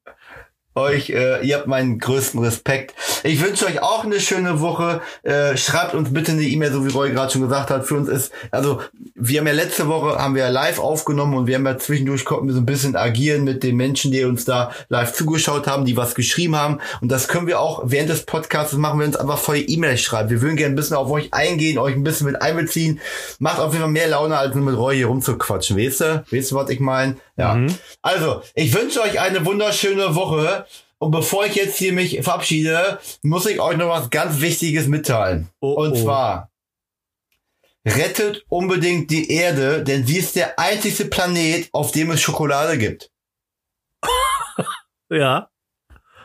Euch, äh, ihr habt meinen größten Respekt. Ich wünsche euch auch eine schöne Woche. Äh, schreibt uns bitte eine E-Mail, so wie Roy gerade schon gesagt hat. Für uns ist, also wir haben ja letzte Woche haben wir ja live aufgenommen und wir haben ja zwischendurch konnten wir so ein bisschen agieren mit den Menschen, die uns da live zugeschaut haben, die was geschrieben haben. Und das können wir auch während des Podcasts machen wir uns einfach voll E-Mail schreiben. Wir würden gerne ein bisschen auf euch eingehen, euch ein bisschen mit einbeziehen. Macht auf jeden Fall mehr Laune, als nur mit Roy hier rumzuquatschen. Weißt du? Weißt du, was ich meine? Ja. Also, ich wünsche euch eine wunderschöne Woche. Und bevor ich jetzt hier mich verabschiede, muss ich euch noch was ganz Wichtiges mitteilen. Oh, Und oh. zwar, rettet unbedingt die Erde, denn sie ist der einzigste Planet, auf dem es Schokolade gibt. Ja.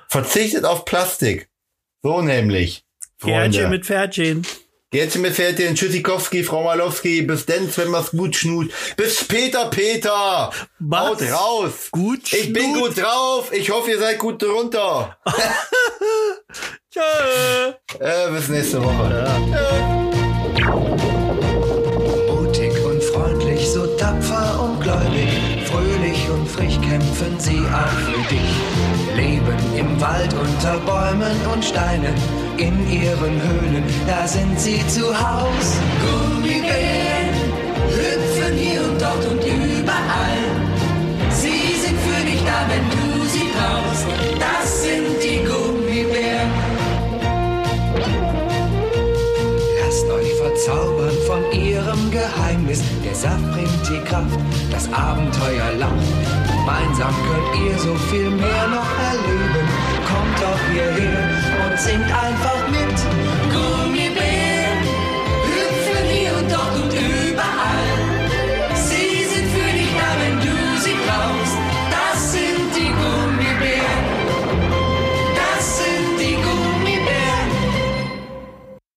Verzichtet auf Plastik. So nämlich. Freunde. mit Pferdchen. Jetzt mit Pferdchen, Tschüssikowski, Frau Malowski, bis denn, wenn man's gut schnut. Bis später, Peter! Was? Haut raus! Gut. Ich bin Schnut. gut drauf. Ich hoffe, ihr seid gut drunter. Tschö. Äh, bis nächste Woche. Mutig und freundlich, so tapfer und gläubig, frisch kämpfen sie auch für dich. Leben im Wald unter Bäumen und Steinen, in ihren Höhlen, da sind sie zu Haus. Gummibären hüpfen hier und dort und überall. Sie sind für dich da, wenn du sie brauchst. Das sind die Verzaubern von ihrem Geheimnis. Der Saft bringt die Kraft, das Abenteuer lacht. Gemeinsam könnt ihr so viel mehr noch erleben. Kommt doch hierher und singt einfach mit.